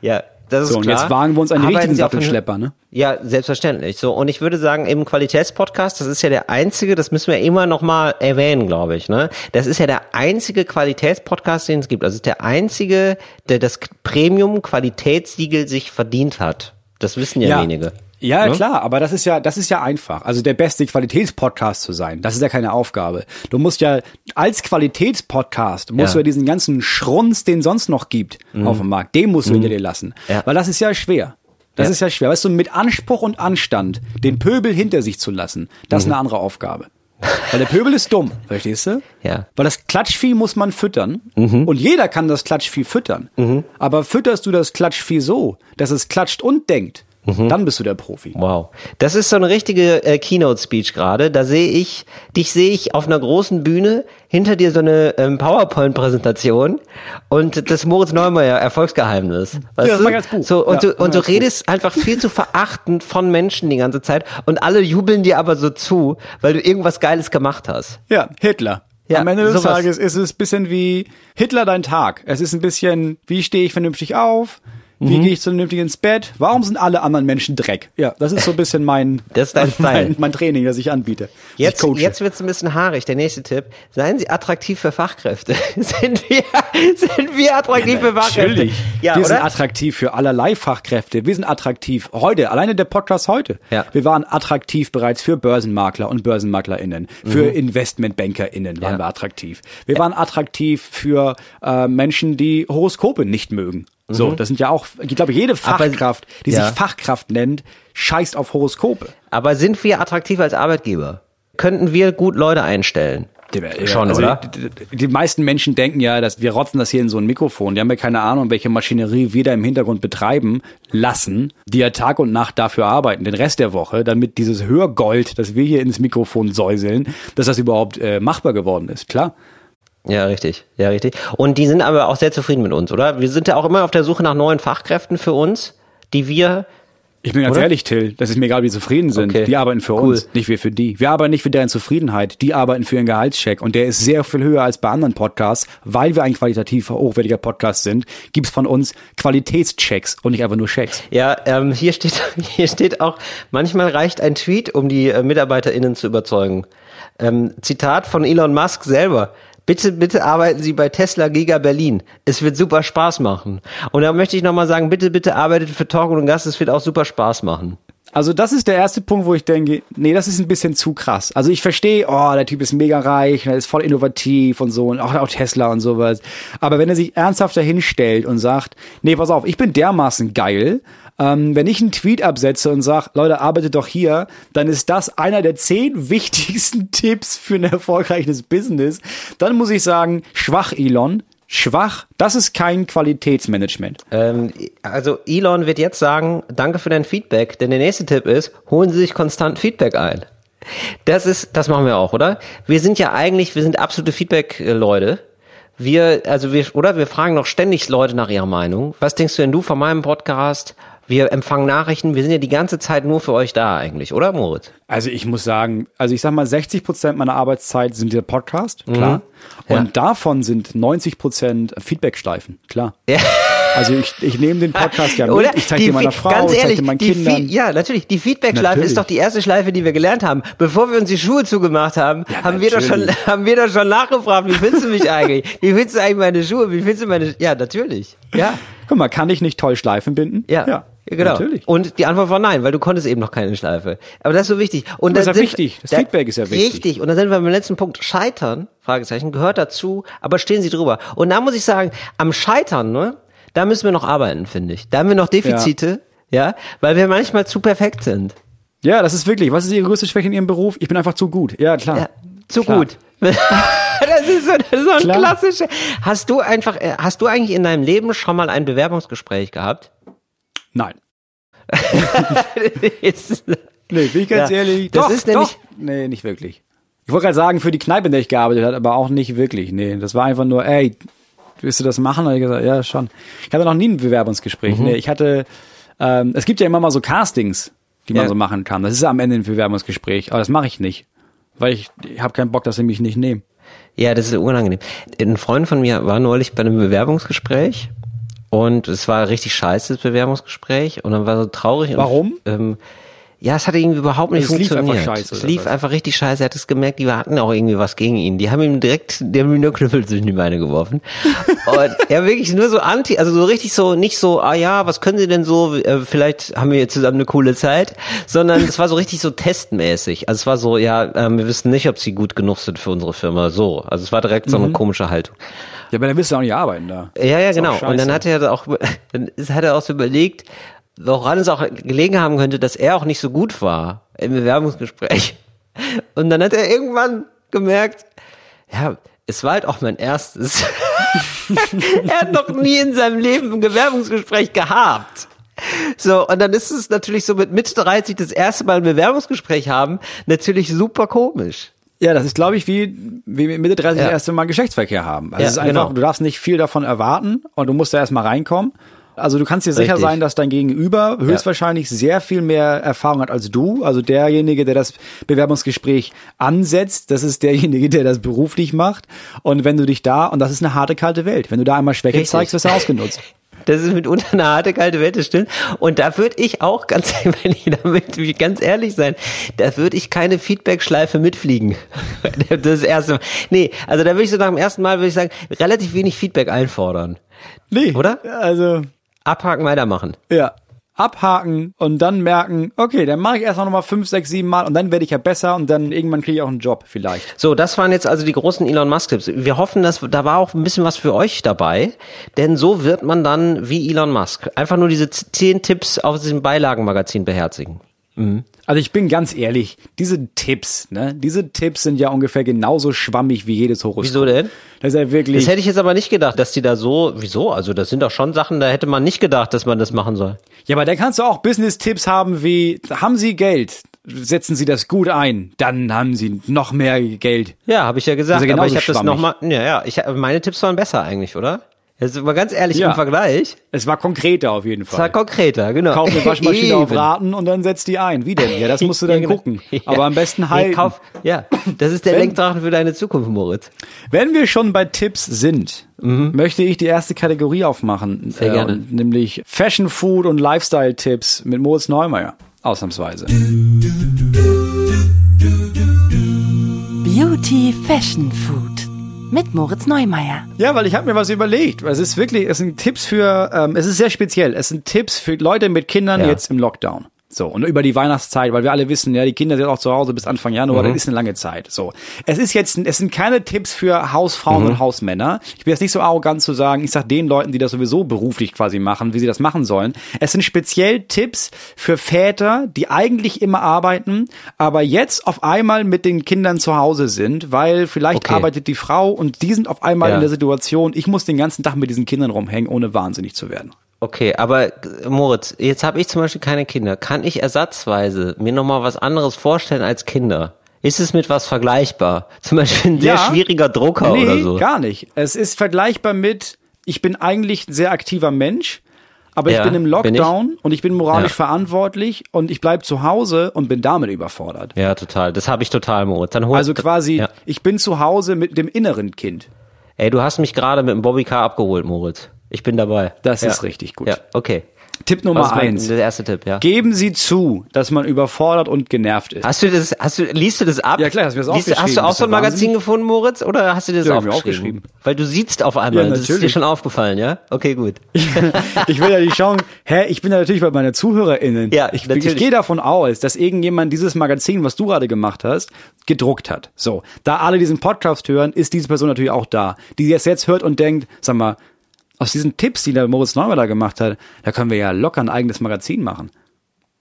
Ja, das ist So, und klar. jetzt wagen wir uns einen Arbeiten richtigen Sattelschlepper, ne? Ja, selbstverständlich. So und ich würde sagen, im Qualitätspodcast, das ist ja der einzige, das müssen wir immer noch mal erwähnen, glaube ich. Ne, das ist ja der einzige Qualitätspodcast, den es gibt. Also ist der einzige, der das Premium Qualitätssiegel sich verdient hat. Das wissen ja, wenige. Ja, Ne? klar, aber das ist ja, das ist ja einfach. Also der beste Qualitätspodcast zu sein, das ist ja keine Aufgabe. Du musst ja als Qualitätspodcast musst Ja. du ja diesen ganzen Schrunz, den sonst noch gibt auf dem Markt, den musst du hinter dir lassen. Mhm. Ja. Weil das ist ja schwer. Das Ja. ist ja schwer. Weißt du, mit Anspruch und Anstand den Pöbel hinter sich zu lassen, das Mhm. ist eine andere Aufgabe. Weil der Pöbel ist dumm, verstehst du? Ja. Mhm. Weil das Klatschvieh muss man füttern. Und jeder kann das Klatschvieh füttern. Aber fütterst du das Klatschvieh so, dass es klatscht und denkt, Mhm. dann bist du der Profi. Wow. Das ist so eine richtige äh, Keynote-Speech gerade. Da sehe ich, dich sehe ich auf einer großen Bühne, hinter dir so eine ähm, PowerPoint-Präsentation und das Moritz Neumeier Erfolgsgeheimnis. Weißt Ja, das du? als Buch. So, und Ja, du, und du redest einfach viel zu verachtend von Menschen die ganze Zeit und alle jubeln dir aber so zu, weil du irgendwas Geiles gemacht hast. Ja, Hitler. Ja, Am Ende des sowas. Tages ist es ein bisschen wie Hitler dein Tag. Es ist ein bisschen, wie stehe ich vernünftig auf? Wie Mhm. gehe ich vernünftig ins Bett? Warum sind alle anderen Menschen Dreck? Ja, das ist so ein bisschen mein, Das ist dein Style. mein, mein Training, das ich anbiete. das ich Jetzt, jetzt wird's ein bisschen haarig. Der nächste Tipp. Seien Sie attraktiv für Fachkräfte. sind wir, sind wir attraktiv für Fachkräfte? Natürlich. Ja, wir sind oder? attraktiv für allerlei Fachkräfte. Wir sind attraktiv heute, alleine der Podcast heute. Ja. Wir waren attraktiv bereits für Börsenmakler und BörsenmaklerInnen, für InvestmentbankerInnen waren Mhm. Ja. wir attraktiv. Wir waren attraktiv für äh, Menschen, die Horoskope nicht mögen. So, das sind ja auch, ich glaube, jede Mhm. Aber- Fachkraft, die ja. sich Fachkraft nennt, scheißt auf Horoskope. Aber sind wir attraktiv als Arbeitgeber? Könnten wir gut Leute einstellen? Schon, also, oder? Die, die- die meisten Menschen denken ja, dass wir rotzen das hier in so ein Mikrofon. Die haben ja keine Ahnung, welche Maschinerie wir da im Hintergrund betreiben lassen, die ja Tag und Nacht dafür arbeiten, den Rest der Woche, damit dieses Hörgold, das wir hier ins Mikrofon säuseln, dass das überhaupt äh, machbar geworden ist. Klar. Ja, richtig. Ja, richtig. Und die sind aber auch sehr zufrieden mit uns, oder? Wir sind ja auch immer auf der Suche nach neuen Fachkräften für uns, die wir Ich bin ganz Oder? ehrlich, Till, das ist mir egal, wie zufrieden sind. Okay. Die arbeiten für Cool. uns, nicht wir für die. Wir arbeiten nicht für deren Zufriedenheit, die arbeiten für ihren Gehaltscheck und der ist sehr viel höher als bei anderen Podcasts, weil wir ein qualitativ hochwertiger Podcast sind, gibt's von uns Qualitätschecks und nicht einfach nur Checks. Ja, ähm, hier steht, hier steht auch, manchmal reicht ein Tweet, um die äh, MitarbeiterInnen zu überzeugen. Ähm, Zitat von Elon Musk selber. Bitte, bitte arbeiten Sie bei Tesla Giga Berlin. Es wird super Spaß machen. Und da möchte ich nochmal sagen, bitte, bitte arbeitet für Talk und Gast. Es wird auch super Spaß machen. Also das ist der erste Punkt, wo ich denke, nee, das ist ein bisschen zu krass. Also ich verstehe, oh, der Typ ist mega reich, er ist voll innovativ und so und auch, auch Tesla und sowas. Aber wenn er sich ernsthaft dahinstellt und sagt, nee, pass auf, ich bin dermaßen geil, ähm, wenn ich einen Tweet absetze und sage, Leute, arbeitet doch hier, dann ist das einer der zehn wichtigsten Tipps für ein erfolgreiches Business. Dann muss ich sagen, schwach Elon, schwach. Das ist kein Qualitätsmanagement. Ähm, also Elon wird jetzt sagen, danke für dein Feedback, denn der nächste Tipp ist, holen Sie sich konstant Feedback ein. Das ist, das machen wir auch, oder? Wir sind ja eigentlich, wir sind absolute Feedback-Leute. Wir, also wir, oder? Wir fragen noch ständig Leute nach ihrer Meinung. Was denkst du denn du von meinem Podcast? Wir empfangen Nachrichten. Wir sind ja die ganze Zeit nur für euch da eigentlich, oder Moritz? Also ich muss sagen, also ich sag mal, 60 Prozent meiner Arbeitszeit sind der Podcast, klar. Ja. Und davon sind 90 Prozent Feedbackschleifen, klar. Ja. Also ich, ich nehme den Podcast ja mit, Oder? ich zeige dir meiner Frau, ganz ich zeige ehrlich, dir meinen Kindern. Ja, natürlich. Die Feedback-Schleife ist doch die erste Schleife, die wir gelernt haben. Bevor wir uns die Schuhe zugemacht haben, haben wir doch schon, haben wir doch schon nachgefragt, wie findest du mich eigentlich? Wie findest du eigentlich meine Schuhe? Wie findest du meine, ja, natürlich. Ja. Guck mal, kann ich nicht toll Schleifen binden? Ja, ja genau. Natürlich. Und die Antwort war nein, weil du konntest eben noch keine Schleife. Aber das ist so wichtig. Und Das ist ja wichtig. Das da- Feedback ist ja wichtig. Richtig. Und dann sind wir beim letzten Punkt. Scheitern, Fragezeichen, gehört dazu, aber stehen Sie drüber. Und da muss ich sagen, am Scheitern, ne, da müssen wir noch arbeiten, finde ich. Da haben wir noch Defizite, ja, weil wir manchmal zu perfekt sind. Ja, das ist wirklich. Was ist Ihre größte Schwäche in Ihrem Beruf? Ich bin einfach zu gut. Ja, klar. Ja, zu Klar. gut. das ist so, das ist so ein klassischer. Hast du einfach, äh, hast du eigentlich in deinem Leben schon mal ein Bewerbungsgespräch gehabt? Nein. Jetzt- Nee, bin ich ganz Ja, ehrlich. das doch, ist nämlich- Doch. Nee, nicht wirklich. Ich wollte gerade sagen, für die Kneipe, in der ich gearbeitet habe, aber auch nicht wirklich. Nee, das war einfach nur, ey, willst du das machen? Und ich gesagt, ja, schon. Ich hatte noch nie ein Bewerbungsgespräch. Mhm. Nee, ich hatte, ähm, es gibt ja immer mal so Castings, die man Ja. so machen kann. Das ist am Ende ein Bewerbungsgespräch, aber das mache ich nicht. Weil ich, ich habe keinen Bock, dass sie mich nicht nehmen. Ja, das ist unangenehm. Ein Freund von mir war neulich bei einem Bewerbungsgespräch und es war richtig scheiße, das Bewerbungsgespräch und dann war so traurig. Warum? Und, ähm, ja, es hat irgendwie überhaupt nicht Es lief funktioniert. einfach scheiße, Es lief was? einfach richtig scheiße. Er hat es gemerkt, die hatten auch irgendwie was gegen ihn. Die haben ihm direkt, die haben ihm nur Knüppel zwischen die Beine geworfen. und er wirklich nur so anti, also so richtig so, nicht so, ah ja, was können Sie denn so, äh, vielleicht haben wir jetzt zusammen eine coole Zeit, sondern es war so richtig so testmäßig. Also es war so, ja, ähm, wir wissen nicht, ob Sie gut genug sind für unsere Firma. So. Also es war direkt so Mhm. eine komische Haltung. Ja, aber dann willst du auch nicht arbeiten da. Ja, ja, genau. Und dann hat er auch, dann hat er auch so überlegt, woran es auch gelegen haben könnte, dass er auch nicht so gut war im Bewerbungsgespräch. Und dann hat er irgendwann gemerkt, ja, es war halt auch mein erstes. er hat noch nie in seinem Leben ein Bewerbungsgespräch gehabt. So, und dann ist es natürlich so mit Mitte 30 das erste Mal ein Bewerbungsgespräch haben, natürlich super komisch. Ja, das ist, glaube ich, wie, wie mit Mitte 30 Ja. das erste Mal Geschlechtsverkehr haben. Also Ja, es ist einfach, genau. du darfst nicht viel davon erwarten und du musst da erstmal reinkommen. Also du kannst dir sicher Richtig. sein, dass dein Gegenüber höchstwahrscheinlich sehr viel mehr Erfahrung hat als du. Also derjenige, der das Bewerbungsgespräch ansetzt, das ist derjenige, der das beruflich macht. Und wenn du dich da, und das ist eine harte, kalte Welt, wenn du da einmal Schwäche Richtig. zeigst, wirst du ausgenutzt. Das ist mitunter eine harte, kalte Welt, das stimmt. Und da würde ich auch ganz, wenn ich damit ganz ehrlich sein, da würde ich keine Feedback-Schleife mitfliegen. Das erste Mal. Nee, also da würde ich so nach dem ersten Mal, würde ich sagen, relativ wenig Feedback einfordern. Nee. Oder? Also, Abhaken, weitermachen. ja. Abhaken und dann merken, okay, dann mache ich erst noch mal fünf, sechs, sieben Mal und dann werde ich ja besser und dann irgendwann kriege ich auch einen Job vielleicht. So, das waren jetzt also die großen Elon Musk-Tipps. Wir hoffen, dass da war auch ein bisschen was für euch dabei, denn so wird man dann wie Elon Musk. Einfach nur diese zehn Tipps aus diesem Beilagenmagazin beherzigen. Also ich bin ganz ehrlich, diese Tipps, ne, diese Tipps sind ja ungefähr genauso schwammig wie jedes Horoskop. Wieso denn? Das ist ja wirklich. Das hätte ich jetzt aber nicht gedacht, dass die da so, wieso? Also das sind doch schon Sachen, da hätte man nicht gedacht, dass man das machen soll. ja, aber da kannst du auch Business-Tipps haben wie, haben Sie Geld? Setzen Sie das gut ein, dann haben Sie noch mehr Geld. Ja, habe ich ja gesagt, ist ja aber ich habe das schwammig. nochmal, ja, ja, ich, meine Tipps waren besser eigentlich, oder? Jetzt mal ganz ehrlich Ja. im Vergleich, Es war konkreter auf jeden es war Fall. konkreter, genau. Kauf eine Waschmaschine auf. Raten und dann setzt die ein. Wie denn? Ja, das musst du dann Ja, genau. gucken. Ja. Aber am besten Nee, halten. kauf, ja, das ist der Wenn- Lenkdrachen für deine Zukunft, Moritz. Wenn wir schon bei Tipps sind, möchte ich die erste Kategorie aufmachen. Mhm. Sehr gerne. und Nämlich Fashion, Food und Lifestyle-Tipps mit Moritz Neumeier. Ausnahmsweise. Beauty Fashion Food. Mit Moritz Neumeier. Ja, weil ich habe mir was überlegt. Es ist wirklich, es sind Tipps für, ähm, es ist sehr speziell. Es sind Tipps für Leute mit Kindern Ja. jetzt im Lockdown. So, und über die Weihnachtszeit, weil wir alle wissen, ja, die Kinder sind auch zu Hause bis Anfang Januar, Mhm. das ist eine lange Zeit. So. Es ist jetzt, es sind keine Tipps für Hausfrauen Mhm. und Hausmänner. Ich bin jetzt nicht so arrogant zu sagen, ich sag den Leuten, die das sowieso beruflich quasi machen, wie sie das machen sollen. Es sind speziell Tipps für Väter, die eigentlich immer arbeiten, aber jetzt auf einmal mit den Kindern zu Hause sind, weil vielleicht Okay. arbeitet die Frau und die sind auf einmal Ja. in der Situation, ich muss den ganzen Tag mit diesen Kindern rumhängen, ohne wahnsinnig zu werden. Okay, aber äh, Moritz, jetzt habe ich zum Beispiel keine Kinder. Kann ich ersatzweise mir nochmal was anderes vorstellen als Kinder? Ist es mit was vergleichbar? Zum Beispiel ein sehr Ja. schwieriger Drucker nee, oder so? gar nicht. Es ist vergleichbar mit, ich bin eigentlich ein sehr aktiver Mensch, aber Ja, ich bin im bin Lockdown und ich bin moralisch Ja. verantwortlich und ich bleib zu Hause und bin damit überfordert. Ja, total. Das habe ich total, Moritz. Dann hol, Also quasi, ich bin zu Hause mit dem inneren Kind. Ey, du hast mich gerade mit dem Bobbycar abgeholt, Moritz. Ich bin dabei. Das ja. ist richtig gut. Ja, okay. Tipp Nummer eins. Der erste Tipp, ja. Geben Sie zu, dass man überfordert und genervt ist. Hast du das, hast du, liest du das ab? Ja, klar, hast du mir das Liest du- Hast aufgeschrieben. du auch so ein Magazin Wahnsinn. gefunden, Moritz, oder hast du dir das Ja, ich aufgeschrieben? aufgeschrieben. Weil du siehst auf einmal, Ja, das ist dir schon aufgefallen, ja? Okay, gut. ich will ja nicht schauen, hä, ich bin ja natürlich bei meinen ZuhörerInnen. Ja, ich, ich natürlich. gehe davon aus, dass irgendjemand dieses Magazin, was du gerade gemacht hast, gedruckt hat. So, da alle diesen Podcast hören, ist diese Person natürlich auch da, die es jetzt hört und denkt, sag mal, aus diesen Tipps, die der Moritz Neumann da gemacht hat, da können wir ja locker ein eigenes Magazin machen.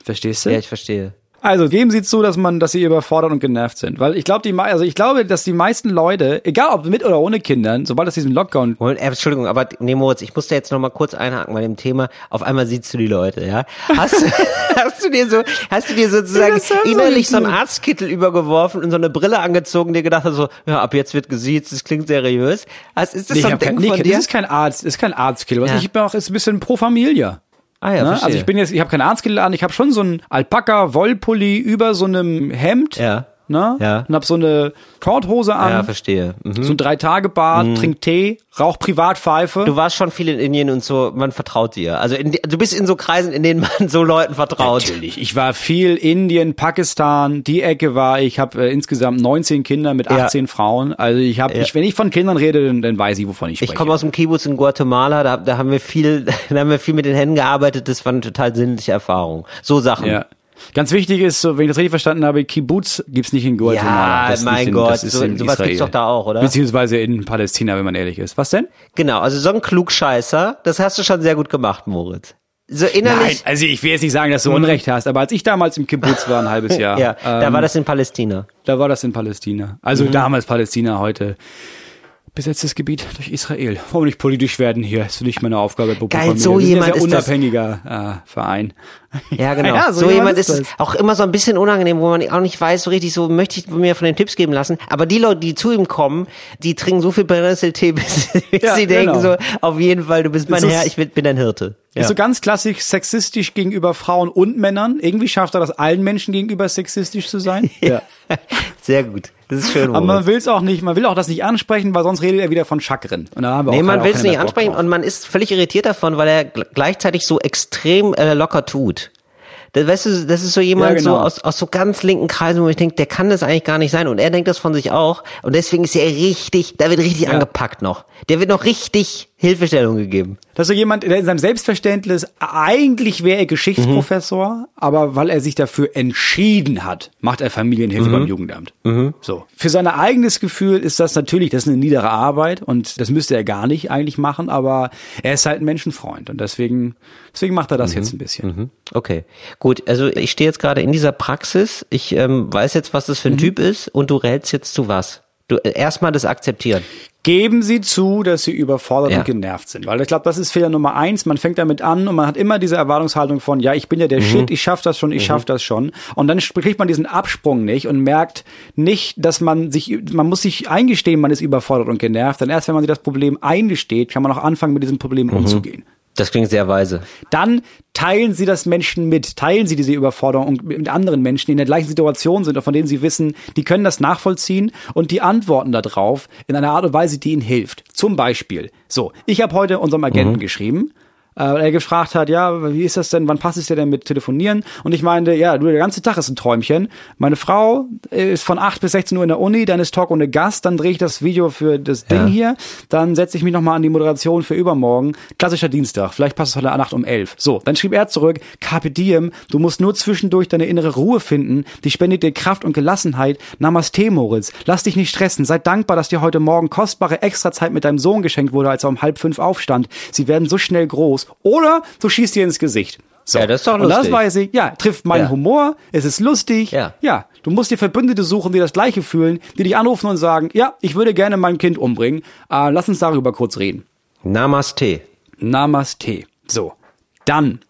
Verstehst du? Ja, ich verstehe. Also geben Sie zu, dass man, dass Sie überfordert und genervt sind, weil ich glaube, die, also ich glaube, dass die meisten Leute, egal ob mit oder ohne Kindern, sobald es diesen Lockdown Moment, äh, Entschuldigung, aber nee, Moritz, ich musste jetzt noch mal kurz einhaken bei dem Thema. Auf einmal siehst du die Leute, ja? Hast, hast du dir so, hast du dir sozusagen innerlich so einen. Arztkittel übergeworfen und so eine Brille angezogen, dir gedacht hast so, ja, ab jetzt wird gesiezt, das klingt seriös. Hast, ist das Nee, so ein hab kein, nee, von das dir? ist kein Arzt, das ist kein Arztkiller. Was Ja. ich auch ist ein bisschen pro Familia. Ah ja, Ne? Also ich bin jetzt, ich habe keinen Arztkittel an, ich habe schon so einen Alpaka Wollpulli über so einem Hemd, Ja. Ne? Ja. Und hab so eine Korthose an, ja, verstehe. Mhm. so ein drei Tage Bart, trink Tee, rauch Privatpfeife. Du warst schon viel in Indien und so, man vertraut dir. Also in, du bist in so Kreisen, in denen man so Leuten vertraut. Natürlich. Ich war viel Indien, Pakistan, die Ecke war. Ich habe äh, insgesamt 19 Kinder mit Ja. 18 Frauen. Also ich habe, Ja. ich, wenn ich von Kindern rede, dann, dann weiß ich, wovon ich spreche. Ich komme aus dem Kibbutz in Guatemala, da, da haben wir viel, da haben wir viel mit den Händen gearbeitet, das war eine total sinnliche Erfahrung. So Sachen. ja. Ganz wichtig ist, so, wenn ich das richtig verstanden habe, Kibbutz gibt's nicht in Guatemala. Ja, Das mein in, Gott, das so- sowas gibt's doch da auch, oder? Beziehungsweise in Palästina, wenn man ehrlich ist. Was denn? Genau, also so ein Klugscheißer, das hast du schon sehr gut gemacht, Moritz. So Nein, innerlich, also ich will jetzt nicht sagen, dass du Unrecht hast, aber als ich damals im Kibbutz war, ein halbes Jahr, ja, da ähm, war das in Palästina. da war das in Palästina. Also Mhm. damals Palästina, heute besetztes Gebiet durch Israel. Wollen wir nicht politisch werden hier? Ist nicht meine Aufgabe. Geil, so jemand ist das. unabhängiger äh, Verein. Ja, genau. Ja, so, jemand ist es auch immer so ein bisschen unangenehm, wo man auch nicht weiß, so richtig, so möchte ich mir von den Tipps geben lassen. Aber die Leute, die zu ihm kommen, die trinken so viel Brennnesseltee, bis, bis Ja, sie denken genau. so, auf jeden Fall, du bist mein Ist so- Herr, ich bin dein Hirte. Ja. Ist so ganz klassisch sexistisch gegenüber Frauen und Männern. Irgendwie schafft er das allen Menschen gegenüber sexistisch zu sein. Ja. Sehr gut. Das ist schön, Aber man will es auch nicht, man will auch das nicht ansprechen, weil sonst redet er wieder von Chakren. Und da haben wir Nee, auch man will es nicht ansprechen drauf. und man ist völlig irritiert davon, weil er gl- gleichzeitig so extrem äh, locker tut. Das, weißt du, das ist so jemand Ja, genau. so aus, aus so ganz linken Kreisen, wo ich denke, der kann das eigentlich gar nicht sein. Und er denkt das von sich auch. Und deswegen ist er richtig, da wird richtig angepackt noch. Der wird noch richtig Hilfestellung gegeben. Das ist so jemand, der in seinem Selbstverständnis, eigentlich wäre er Geschichtsprofessor, aber weil er sich dafür entschieden hat, macht er Familienhilfe beim Jugendamt. So. Für sein eigenes Gefühl ist das natürlich, das ist eine niedere Arbeit und das müsste er gar nicht eigentlich machen, aber er ist halt ein Menschenfreund und deswegen, deswegen macht er das jetzt ein bisschen. Mhm. Okay, gut. Also ich stehe jetzt gerade in dieser Praxis. Ich ähm, weiß jetzt, was das für ein Mhm. Typ ist und du rätst jetzt zu was. Du äh, erstmal das akzeptieren. Geben Sie zu, dass Sie überfordert Ja. und genervt sind. Weil ich glaube, das ist Fehler Nummer eins. Man fängt damit an und man hat immer diese Erwartungshaltung von, ja, ich bin ja Mhm. der Shit, ich schaff das schon, ich schaff das schon. Und dann kriegt man diesen Absprung nicht und merkt nicht, dass man sich, man muss sich eingestehen, man ist überfordert und genervt. Dann erst, wenn man sich das Problem eingesteht, kann man auch anfangen, mit diesem Problem Mhm. umzugehen. Das klingt sehr weise. Dann teilen Sie das Menschen mit, teilen Sie diese Überforderung mit anderen Menschen, die in der gleichen Situation sind und von denen Sie wissen, die können das nachvollziehen und die antworten darauf in einer Art und Weise, die Ihnen hilft. Zum Beispiel, so, ich habe heute unserem Agenten geschrieben, äh, weil er gefragt hat, ja, wie ist das denn, wann passt es dir denn mit Telefonieren? Und ich meinte, ja, du, der ganze Tag ist ein Träumchen. Meine Frau ist von 8 bis 16 Uhr in der Uni, dann ist Talk ohne Gast, dann drehe ich das Video für das Ja. Ding hier, dann setze ich mich nochmal an die Moderation für übermorgen. Klassischer Dienstag, vielleicht passt es heute Nacht um 11. So, dann schrieb er zurück, Carpe Diem, du musst nur zwischendurch deine innere Ruhe finden, die spendet dir Kraft und Gelassenheit. Namaste, Moritz. Lass dich nicht stressen. Sei dankbar, dass dir heute Morgen kostbare Extrazeit mit deinem Sohn geschenkt wurde, als er um halb fünf aufstand. Sie werden so schnell groß. Oder du schießt dir ins Gesicht. So. Ja, das ist doch Und das lustig. weiß ich, ja, trifft meinen Ja. Humor, es ist lustig. Ja. ja, du musst dir Verbündete suchen, die das Gleiche fühlen, die dich anrufen und sagen, ja, ich würde gerne mein Kind umbringen. Äh, lass uns darüber kurz reden. Namaste. Namaste. So, dann,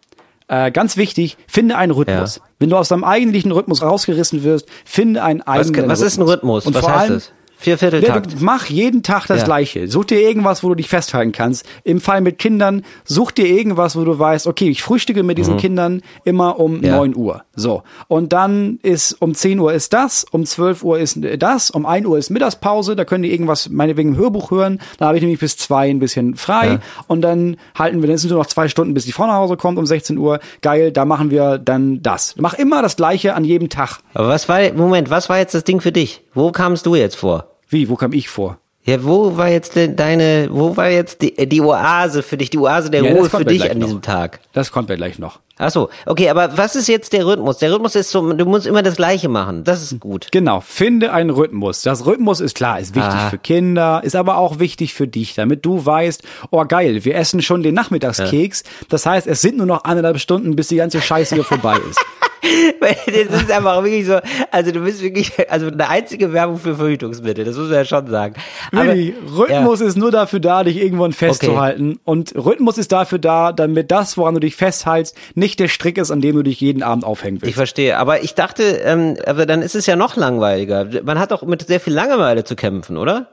äh, ganz wichtig, finde einen Rhythmus. Ja. Wenn du aus deinem eigentlichen Rhythmus rausgerissen wirst, finde einen Was, eigenen was ist ein Rhythmus? Und was vor heißt allem, das? Viervierteltakt. mach jeden Tag das Ja. Gleiche. Such dir irgendwas, wo du dich festhalten kannst. Im Fall mit Kindern, such dir irgendwas, wo du weißt, okay, ich frühstücke mit diesen Kindern immer um Mhm. Ja. 9 Uhr. So. Und dann ist um 10 Uhr ist das, um 12 Uhr ist das, um 1 Uhr ist Mittagspause, da können die irgendwas meinetwegen im Hörbuch hören. Da habe ich nämlich bis zwei ein bisschen frei. Ja. Und dann halten wir, dann sind nur noch zwei Stunden, bis die Frau nach Hause kommt um 16 Uhr. Geil, da machen wir dann das. Mach immer das Gleiche an jedem Tag. Aber was war, Moment, was war jetzt das Ding für dich? Wo kamst du jetzt vor? Wie, wo kam ich vor? Ja, wo war jetzt denn deine, wo war jetzt die, die Oase für dich, die Oase der Ja, Ruhe für ja dich an noch. diesem Tag? Das kommt ja gleich noch. Ach so, okay, aber was ist jetzt der Rhythmus? Der Rhythmus ist so, du musst immer das Gleiche machen. Das ist gut. Genau, finde einen Rhythmus. Das Rhythmus ist klar, ist wichtig Ah. für Kinder, ist aber auch wichtig für dich, damit du weißt, oh geil, wir essen schon den Nachmittagskeks. Das heißt, es sind nur noch anderthalb Stunden, bis die ganze Scheiße hier vorbei ist. Das ist einfach wirklich so, also du bist wirklich, also eine einzige Werbung für Verhütungsmittel, das muss man ja schon sagen. Aber- Willi, Rhythmus ist nur dafür da, dich irgendwann festzuhalten. Und Rhythmus ist dafür da, damit das, woran du dich festhältst, nicht der Strick ist, an dem du dich jeden Abend aufhängen Ich willst. verstehe, aber ich dachte, ähm, aber dann ist es ja noch langweiliger. Man hat doch mit sehr viel Langeweile zu kämpfen, oder?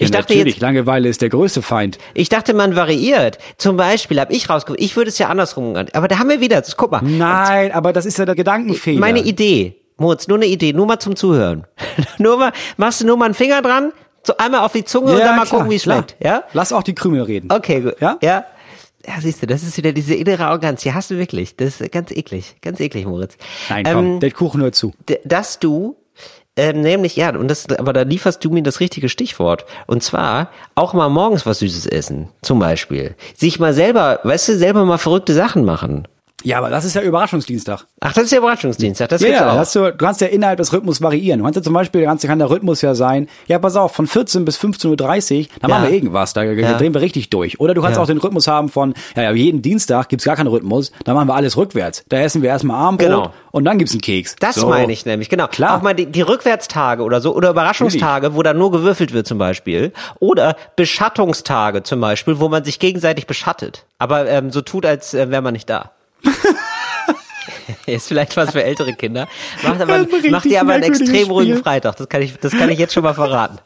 Ich ja, dachte natürlich, jetzt, Langeweile ist der größte Feind. ich dachte, man variiert. Zum Beispiel habe ich rausgefunden, ich würde es ja andersrum, aber da haben wir wieder, das, guck mal, Nein, aber das ist ja der Gedankenfehler. meine Idee, Moritz, nur eine Idee, nur mal zum Zuhören. nur mal, machst du nur mal einen Finger dran, so einmal auf die Zunge und dann mal klar, gucken, wie es schmeckt, ja? Lass auch die Krümel reden. Okay, gut. Ja? Ja. Ja, siehst du, das ist wieder diese innere Arroganz. Die hast du wirklich. Das ist ganz eklig. Ganz eklig, Moritz. Nein, komm, Ähm, der Kuchen hört zu. dass du ähm, nämlich ja und das aber da lieferst du mir das richtige Stichwort. Und zwar auch mal morgens was Süßes essen zum Beispiel. Sich mal selber weißt du selber mal verrückte Sachen machen Ja, aber das ist ja Überraschungsdienstag. ach das ist der Überraschungsdienstag das Ja, ja, auch. hast du, du kannst ja innerhalb des Rhythmus variieren. Du kannst ja zum Beispiel, kannst, kann der Rhythmus ja sein, ja, pass auf, von 14 bis 15.30 Uhr, da Ja. machen wir irgendwas, da Ja. drehen wir richtig durch. Oder du kannst Ja. auch den Rhythmus haben von, ja, ja, jeden Dienstag gibt's gar keinen Rhythmus, da machen wir alles rückwärts. Da essen wir erstmal Armbrot Genau. und dann gibt's einen Keks. das So. meine ich nämlich, genau. Klar. Auch mal die, die Rückwärtstage oder so, oder Überraschungstage, wo dann nur gewürfelt wird zum Beispiel. Oder Beschattungstage zum Beispiel, wo man sich gegenseitig beschattet. Aber ähm, so tut, als äh, wäre man nicht da. Ist vielleicht was für ältere Kinder. Macht, aber, macht dir aber einen extrem ruhigen Spiel. Freitag. Das kann ich, das kann ich jetzt schon mal verraten.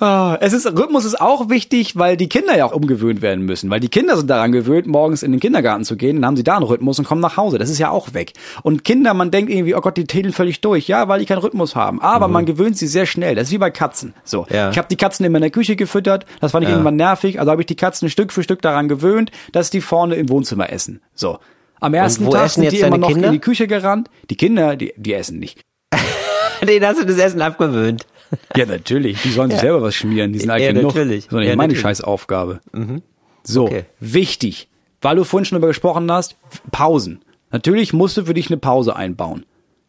Ah, Es ist, Rhythmus ist auch wichtig, weil die Kinder ja auch umgewöhnt werden müssen. Weil die Kinder sind daran gewöhnt, morgens in den Kindergarten zu gehen, dann haben sie da einen Rhythmus und kommen nach Hause. Das ist ja auch weg. Und Kinder, man denkt irgendwie, oh Gott, die täteln völlig durch. Ja, weil die keinen Rhythmus haben. Aber man gewöhnt sie sehr schnell. Das ist wie bei Katzen. So. Mhm. Ja. Ich habe die Katzen immer in der Küche gefüttert. Das fand ich Ja. irgendwann nervig. Also habe ich die Katzen Stück für Stück daran gewöhnt, dass die vorne im Wohnzimmer essen. So. Am ersten Tag sind die immer noch Kinder? in die Küche gerannt. Die Kinder, die, die essen nicht. Den hast du das Essen abgewöhnt. Ja, natürlich. Die sollen sich selber was schmieren. Die sind Ja, genug. natürlich. Das ist doch nicht Ja, meine natürlich. Mhm. Scheißaufgabe. So, Okay. wichtig. Weil du vorhin schon darüber gesprochen hast, Pausen. Natürlich musst du für dich eine Pause einbauen.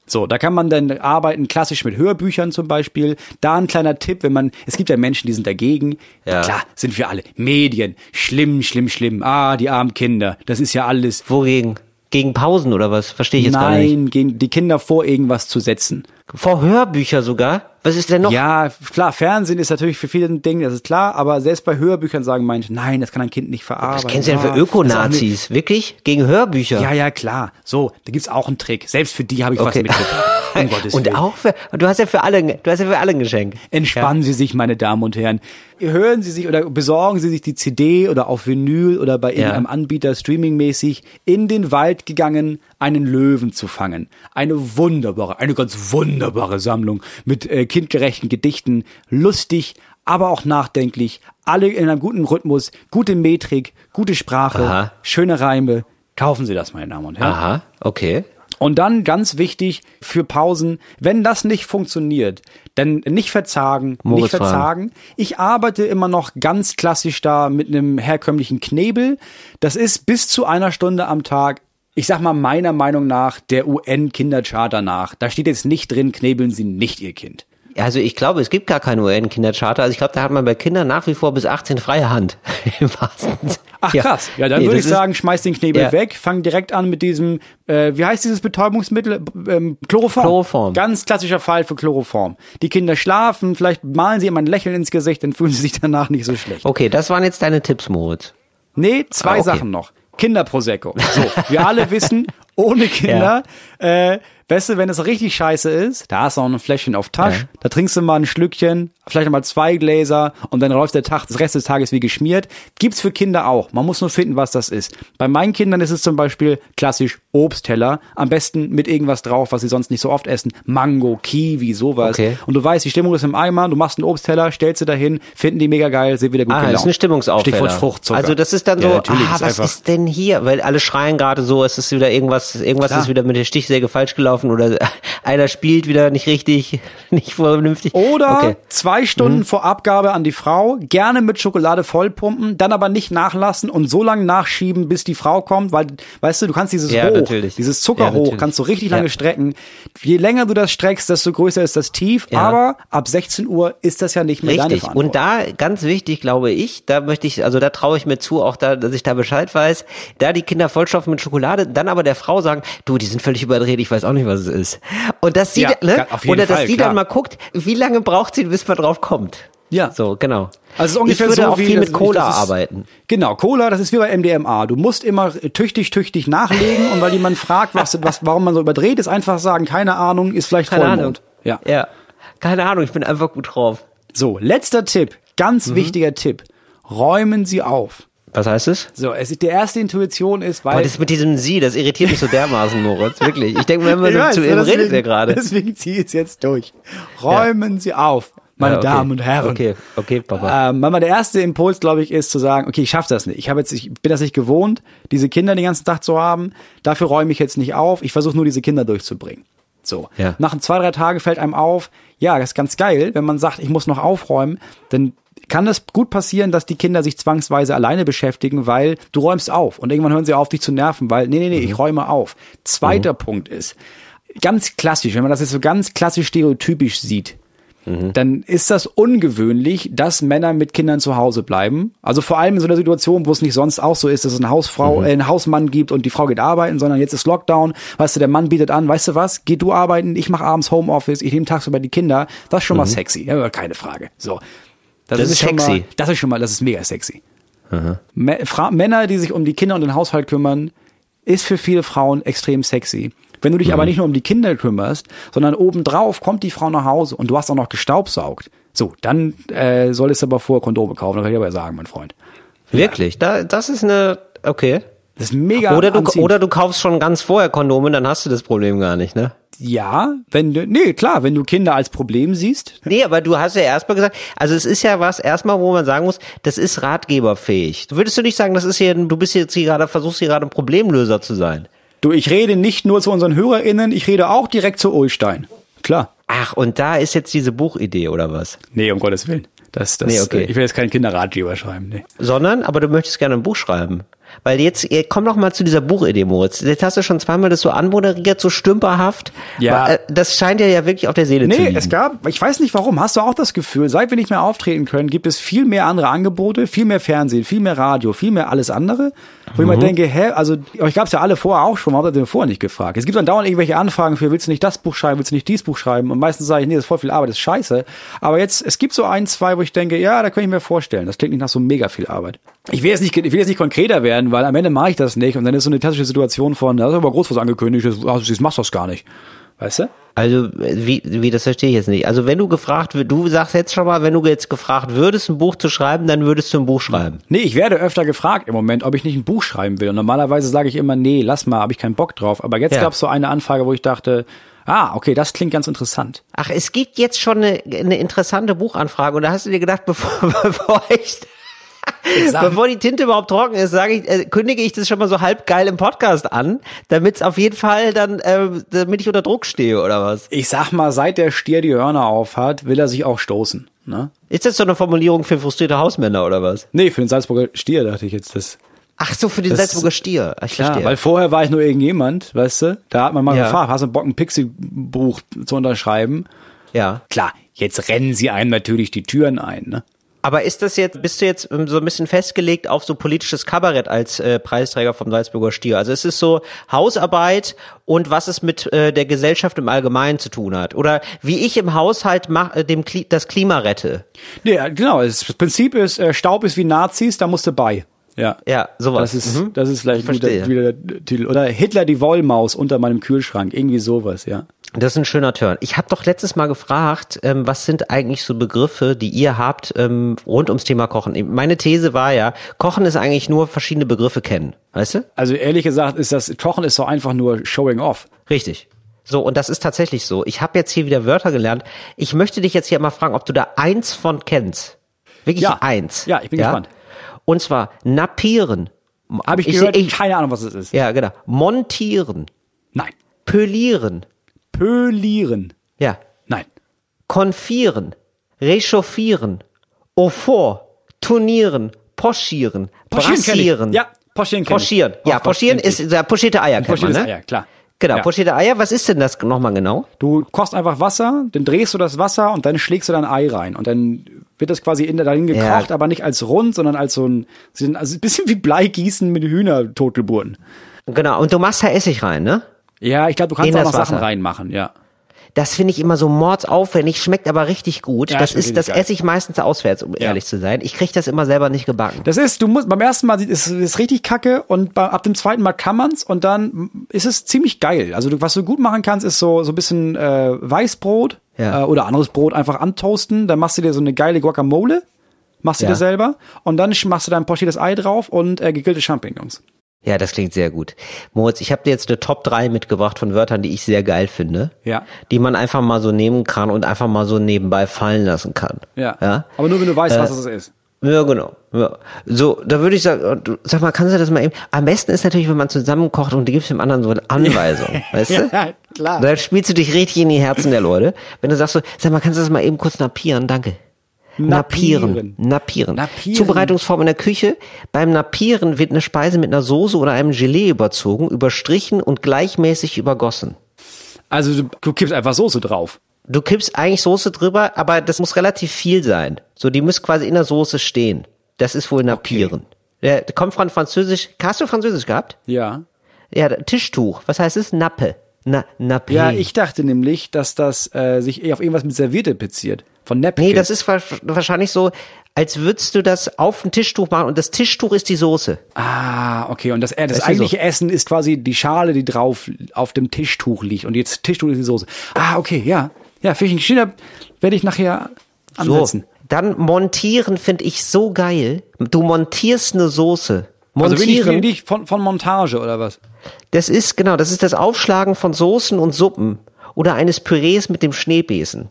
So, da kann man dann arbeiten, klassisch mit Hörbüchern zum Beispiel. Da ein kleiner Tipp, wenn man, es gibt ja Menschen, die sind dagegen. Ja. Klar, sind wir alle. Medien, schlimm, schlimm, schlimm. Ah, die armen Kinder. Das ist ja alles. Wogegen? Gegen Pausen oder was? Verstehe ich jetzt gar nicht. Nein, gehen die Kinder vor irgendwas zu setzen. Vor Hörbücher sogar? Was ist denn noch? Ja, klar, Fernsehen ist natürlich für viele ein Ding, das ist klar, aber selbst bei Hörbüchern sagen manche, nein, das kann ein Kind nicht verarbeiten. Was kennst du denn für Ökonazis? Wirklich? Gegen Hörbücher? Ja, ja, klar. So, da gibt's auch einen Trick. Selbst für die habe ich was Okay. mitgebracht. Um Gottes Und Willen. auch für, du hast ja für alle, du hast ja für alle ein Geschenk. Entspannen Sie sich, meine Damen und Herren. Hören Sie sich oder besorgen Sie sich die CD oder auf Vinyl oder bei irgendeinem Anbieter streamingmäßig in den Wald gegangen, einen Löwen zu fangen. Eine wunderbare, eine ganz wunderbare Sammlung mit äh, kindgerechten Gedichten, lustig, aber auch nachdenklich, alle in einem guten Rhythmus, gute Metrik, gute Sprache, Aha. schöne Reime. Kaufen Sie das, meine Damen und Herren. Aha, okay. Und dann ganz wichtig für Pausen, wenn das nicht funktioniert, dann nicht verzagen, Moritz nicht verzagen. Ich arbeite immer noch ganz klassisch da mit einem herkömmlichen Knebel. Das ist bis zu einer Stunde am Tag. Ich sag mal meiner Meinung nach der UN-Kindercharta nach. Da steht jetzt nicht drin, knebeln Sie nicht Ihr Kind. Also ich glaube, es gibt gar keine UN-Kindercharta. Also ich glaube, da hat man bei Kindern nach wie vor bis 18 freie Hand. Im wahrsten. Ach krass. Ja, dann Nee, würde ich sagen, schmeiß den Knebel Ja. weg, fang direkt an mit diesem, äh, wie heißt dieses Betäubungsmittel? Ähm, Chloroform. Chloroform. Ganz klassischer Fall für Chloroform. Die Kinder schlafen, vielleicht malen sie ihm ein Lächeln ins Gesicht, dann fühlen sie sich danach nicht so schlecht. Okay, das waren jetzt deine Tipps, Moritz. Nee, zwei Ah, okay. Sachen noch. Kinderprosecco. So, wir alle wissen, ohne Kinder, äh, weißt du, wenn es richtig scheiße ist, da hast du auch ein Fläschchen auf Tasch, Ja. da trinkst du mal ein Schlückchen, vielleicht mal zwei Gläser und dann läuft der Tag, das Rest des Tages wie geschmiert. Gibt's für Kinder auch. Man muss nur finden, was das ist. Bei meinen Kindern ist es zum Beispiel klassisch Obstteller, am besten mit irgendwas drauf, was sie sonst nicht so oft essen. Mango, Kiwi, sowas. Okay. Und du weißt, die Stimmung ist im Eimer, du machst einen Obstteller, stellst sie dahin, finden die mega geil, sind wieder gut Ah, gelaunt. das ist ein Stimmungsaufheller. Stichwort Fruchtzucker. Also das ist dann so, Ja, ah, ist was ist denn hier? Weil alle schreien gerade so, es ist wieder irgendwas, irgendwas Klar. ist wieder mit der Stichsäge falsch gelaufen oder einer spielt wieder nicht richtig, nicht vernünftig. Oder okay. Mhm. zwei Stunden vor Abgabe an die Frau, gerne mit Schokolade vollpumpen, dann aber nicht nachlassen und so lange nachschieben, bis die Frau kommt, weil, weißt du, du kannst dieses Ja, Hoch, natürlich. dieses Zucker Ja, kannst du richtig lange Ja. strecken. Je länger du das streckst, desto größer ist das Tief, aber ab 16 Uhr ist das ja nicht mehr Richtig. Und da, ganz wichtig, glaube ich, da möchte ich, also da traue ich mir zu, auch da, dass ich da Bescheid weiß, da die Kinder vollstopfen mit Schokolade, dann aber der Frau sagen, du, die sind völlig überdreht, ich weiß auch nicht, was es ist. Und dass sie, Ja, ne? oder dass Fall, sie klar. dann mal guckt, wie lange braucht sie, bis man drauf kommt. Ja. So, genau. Also es ist ungefähr ich würde so auch wie viel mit Cola ist- arbeiten. Genau, Cola, das ist wie bei MDMA. Du musst immer tüchtig, tüchtig nachlegen und weil jemand fragt, was, was, warum man so überdreht, ist einfach sagen, keine Ahnung, ist vielleicht Keine Ahnung. Vollmond. Ja. Ja. Keine Ahnung, ich bin einfach gut drauf. So, letzter Tipp, ganz Mhm. wichtiger Tipp. Räumen Sie auf. Was heißt es? So, es ist, die erste Intuition ist, weil Boah, das mit diesem Sie, das irritiert mich so dermaßen, Moritz. Wirklich. Ich denke immer Ich so, weiß, zu ja, ihm deswegen- redet er gerade. Deswegen ziehe ich es jetzt durch. Räumen Sie auf, meine Ja, okay. Damen und Herren. Okay, okay, Papa. Ähm, der erste Impuls, glaube ich, ist zu sagen, okay, ich schaffe das nicht. Ich habe jetzt, ich bin das nicht gewohnt, diese Kinder den ganzen Tag zu haben. Dafür räume ich jetzt nicht auf. Ich versuche nur, diese Kinder durchzubringen. So. Ja. Nach zwei, drei Tagen fällt einem auf, ja, das ist ganz geil, wenn man sagt, ich muss noch aufräumen, dann kann es gut passieren, dass die Kinder sich zwangsweise alleine beschäftigen, weil du räumst auf und irgendwann hören sie auf, dich zu nerven, weil, nee, nee, nee, ich räume auf. Zweiter Punkt ist, ganz klassisch, wenn man das jetzt so ganz klassisch stereotypisch sieht, dann ist das ungewöhnlich, dass Männer mit Kindern zu Hause bleiben. Also vor allem in so einer Situation, wo es nicht sonst auch so ist, dass es eine Hausfrau, äh, einen Hausmann gibt und die Frau geht arbeiten, sondern jetzt ist Lockdown. Weißt du, der Mann bietet an, weißt du was, geh du arbeiten, ich mache abends Homeoffice, ich nehme tagsüber die Kinder. Das ist schon mal sexy, ja, keine Frage. So, Das ist schon sexy. Mal, das ist schon mal, das ist mega sexy. Männer, die sich um die Kinder und den Haushalt kümmern, ist für viele Frauen extrem sexy. Wenn du dich aber nicht nur um die Kinder kümmerst, sondern obendrauf kommt die Frau nach Hause und du hast auch noch gestaubsaugt. So, dann äh, solltest du aber vorher Kondome kaufen, das kann ich aber sagen, mein Freund. Wirklich? Da, das ist eine, okay. Das ist mega Oder du, anziehend. oder du kaufst schon ganz vorher Kondome, dann hast du das Problem gar nicht, ne? Ja, wenn du, nee, klar, wenn du Kinder als Problem siehst, Nee, aber du hast ja erstmal gesagt, also es ist ja was erstmal, wo man sagen muss, das ist ratgeberfähig. Würdest du nicht sagen, das ist hier, du bist jetzt hier gerade, versuchst hier gerade ein Problemlöser zu sein? du, ich rede nicht nur zu unseren HörerInnen, ich rede auch direkt zu Ulstein. Klar. Ach, und da ist jetzt diese Buchidee oder was? Nee, um Gottes Willen. Das, das, Nee, okay. Ich will jetzt keinen Kinderratgeber schreiben, nee. Sondern, aber du möchtest gerne ein Buch schreiben. Weil jetzt, eh, komm noch mal zu dieser Buchidee, Moritz. Jetzt hast du schon zweimal das so anmoderiert, so stümperhaft. Ja. Äh, Das scheint dir ja wirklich auf der Seele zu Nee, liegen. es gab, ich weiß nicht warum, hast du auch das Gefühl, seit wir nicht mehr auftreten können, gibt es viel mehr andere Angebote, viel mehr Fernsehen, viel mehr Radio, viel mehr alles andere, wo ich mir denke, hä, also euch gab's ja alle vorher auch schon, warum habt ihr denn vorher nicht gefragt? Es gibt dann dauernd irgendwelche Anfragen für, willst du nicht das Buch schreiben, willst du nicht dieses Buch schreiben? Und meistens sage ich, nee, das ist voll viel Arbeit, das ist scheiße. Aber jetzt, es gibt so ein, zwei, wo ich denke, ja, da kann ich mir vorstellen, das klingt nicht nach so mega viel Arbeit. Ich will jetzt nicht, ich will jetzt nicht konkreter werden, weil am Ende mache ich das nicht und dann ist so eine klassische Situation von, das ist aber groß was angekündigt, das, das machst du das gar nicht. Weißt du? Also, wie, wie, das verstehe ich jetzt nicht. Also, wenn du gefragt wirst, du sagst jetzt schon mal, wenn du jetzt gefragt würdest, ein Buch zu schreiben, dann würdest du ein Buch schreiben. Nee, ich werde öfter gefragt im Moment, ob ich nicht ein Buch schreiben will. Und normalerweise sage ich immer, nee, lass mal, habe ich keinen Bock drauf. Aber jetzt Ja. gab es so eine Anfrage, wo ich dachte, ah, okay, das klingt ganz interessant. Ach, es gibt jetzt schon eine, eine interessante Buchanfrage und da hast du dir gedacht, bevor, bevor ich, bevor die Tinte überhaupt trocken ist, sage ich, äh, kündige ich das schon mal so halb geil im Podcast an, damit es auf jeden Fall dann, äh, damit ich unter Druck stehe oder was? Ich sag mal, seit der Stier die Hörner auf hat, will er sich auch stoßen. Ne? Ist das so eine Formulierung für frustrierte Hausmänner oder was? Nee, für den Salzburger Stier dachte ich jetzt das. Ach so, für den Das- Salzburger Stier. Ich Ja, verstehe. weil vorher war ich nur irgendjemand, weißt du? Da hat man mal Ja. gefragt, hast du Bock, ein Pixie-Buch zu unterschreiben? ja. Klar, jetzt rennen sie einem natürlich die Türen ein, ne? Aber ist das jetzt, bist du jetzt ähm, so ein bisschen festgelegt auf so politisches Kabarett als äh, Preisträger vom Salzburger Stier? Also ist es so Hausarbeit und was es mit äh, der Gesellschaft im Allgemeinen zu tun hat? Oder wie ich im Haushalt mach, äh, dem Kli das Klima rette? Nee, genau, das Prinzip ist, äh, Staub ist wie Nazis, da musst du bei. Ja. Ja, sowas. Das ist, Mhm. das ist vielleicht Ich wieder, wieder der Titel. Oder Hitler die Wollmaus unter meinem Kühlschrank. Irgendwie sowas, ja. Das ist ein schöner Turn. Ich habe doch letztes Mal gefragt, ähm, was sind eigentlich so Begriffe, die ihr habt ähm, rund ums Thema Kochen? Meine These war ja, Kochen ist eigentlich nur verschiedene Begriffe kennen. Weißt du? Also ehrlich gesagt ist das, Kochen ist doch einfach nur showing off. Richtig. So, und das ist tatsächlich so. Ich habe jetzt hier wieder Wörter gelernt. Ich möchte dich jetzt hier mal fragen, ob du da eins von kennst. Wirklich Ja. eins. Ja, ich bin gespannt. Und zwar nappieren. Habe ich, Ich- gehört, ich- keine Ahnung, was es ist. Ja, genau. Montieren. Nein. Pölieren. Pölieren. Ja. Nein. Konfieren. Rechauffieren. Au fort. Turnieren. Poschieren. Poschieren. Brassieren. Ja, poschieren kenn ich. Poschieren. Ja, poschieren ist, ich. ja, pochierte Eier Pochiertes ne? Eier, klar. Genau, Ja. pochierte Eier. Was ist denn das nochmal genau? Du kochst einfach Wasser, dann drehst du das Wasser und dann schlägst du dein Ei rein. Und dann wird das quasi in, dahin Ja. gekocht, aber nicht als rund, sondern als so ein, also ein bisschen wie Bleigießen mit Hühnertotgeburten. Genau. Und du machst da Essig rein, ne? Ja, ich glaube, du kannst auch noch Sachen Wasser. reinmachen, ja. Das finde ich immer so mordsaufwendig, schmeckt aber richtig gut. Ja, das ist, das geil. esse ich meistens auswärts, um ehrlich zu sein. Ich kriege das immer selber nicht gebacken. Das ist, du musst, beim ersten Mal ist es richtig kacke und bei, ab dem zweiten Mal kann man's und dann ist es ziemlich geil. Also du, was du gut machen kannst, ist so, so ein bisschen äh, Weißbrot Ja. äh, oder anderes Brot einfach antoasten. Dann machst du dir so eine geile Guacamole, machst du Ja. dir selber und dann machst du dein pochiertes Ei drauf und äh, gegrillte Champignons. Ja, das klingt sehr gut. Moritz, ich habe dir jetzt eine Top 3 mitgebracht von Wörtern, die ich sehr geil finde. Ja. Die man einfach mal so nehmen kann und einfach mal so nebenbei fallen lassen kann. Ja. Ja, Aber nur wenn du weißt, was es ist. ja genau. Ja. So, da würde ich sagen, sag mal, kannst du das mal eben? Am besten ist natürlich, wenn man zusammenkocht und du gibst dem anderen so eine Anweisung, weißt du? Ja, klar. Da spielst du dich richtig in die Herzen der Leute. Wenn du sagst so, sag mal, kannst du das mal eben kurz napieren? Danke. Napieren. Napieren. Napieren. Zubereitungsform in der Küche. Beim Napieren wird eine Speise mit einer Soße oder einem Gelee überzogen, überstrichen und gleichmäßig übergossen. Also du, kippst einfach Soße drauf. Du kippst eigentlich Soße drüber, aber das muss relativ viel sein. So, die muss quasi in der Soße stehen. Das ist wohl Napieren. Der kommt von Französisch. Hast du Französisch gehabt? Ja. Ja, Tischtuch. Was heißt es? Nappe. Na, Nappe. Ja, ich dachte nämlich, dass das äh, sich eher auf irgendwas mit Serviette bezieht. Von Napkin. Nee, das ist wa- wahrscheinlich so, als würdest du das auf ein Tischtuch machen und das Tischtuch ist die Soße. Ah, okay. Und das, äh, das eigentliche Essen ist quasi die Schale, die drauf auf dem Tischtuch liegt. Und jetzt Tischtuch ist die Soße. Ah, okay, ja. Ja, ein schöner, werde ich nachher ansetzen. So. Dann montieren finde ich so geil. Du montierst eine Soße. Also bin ich, Montieren, bin ich von, von Montage oder was? das ist genau, das ist das Aufschlagen von Soßen und Suppen oder eines Pürees mit dem Schneebesen.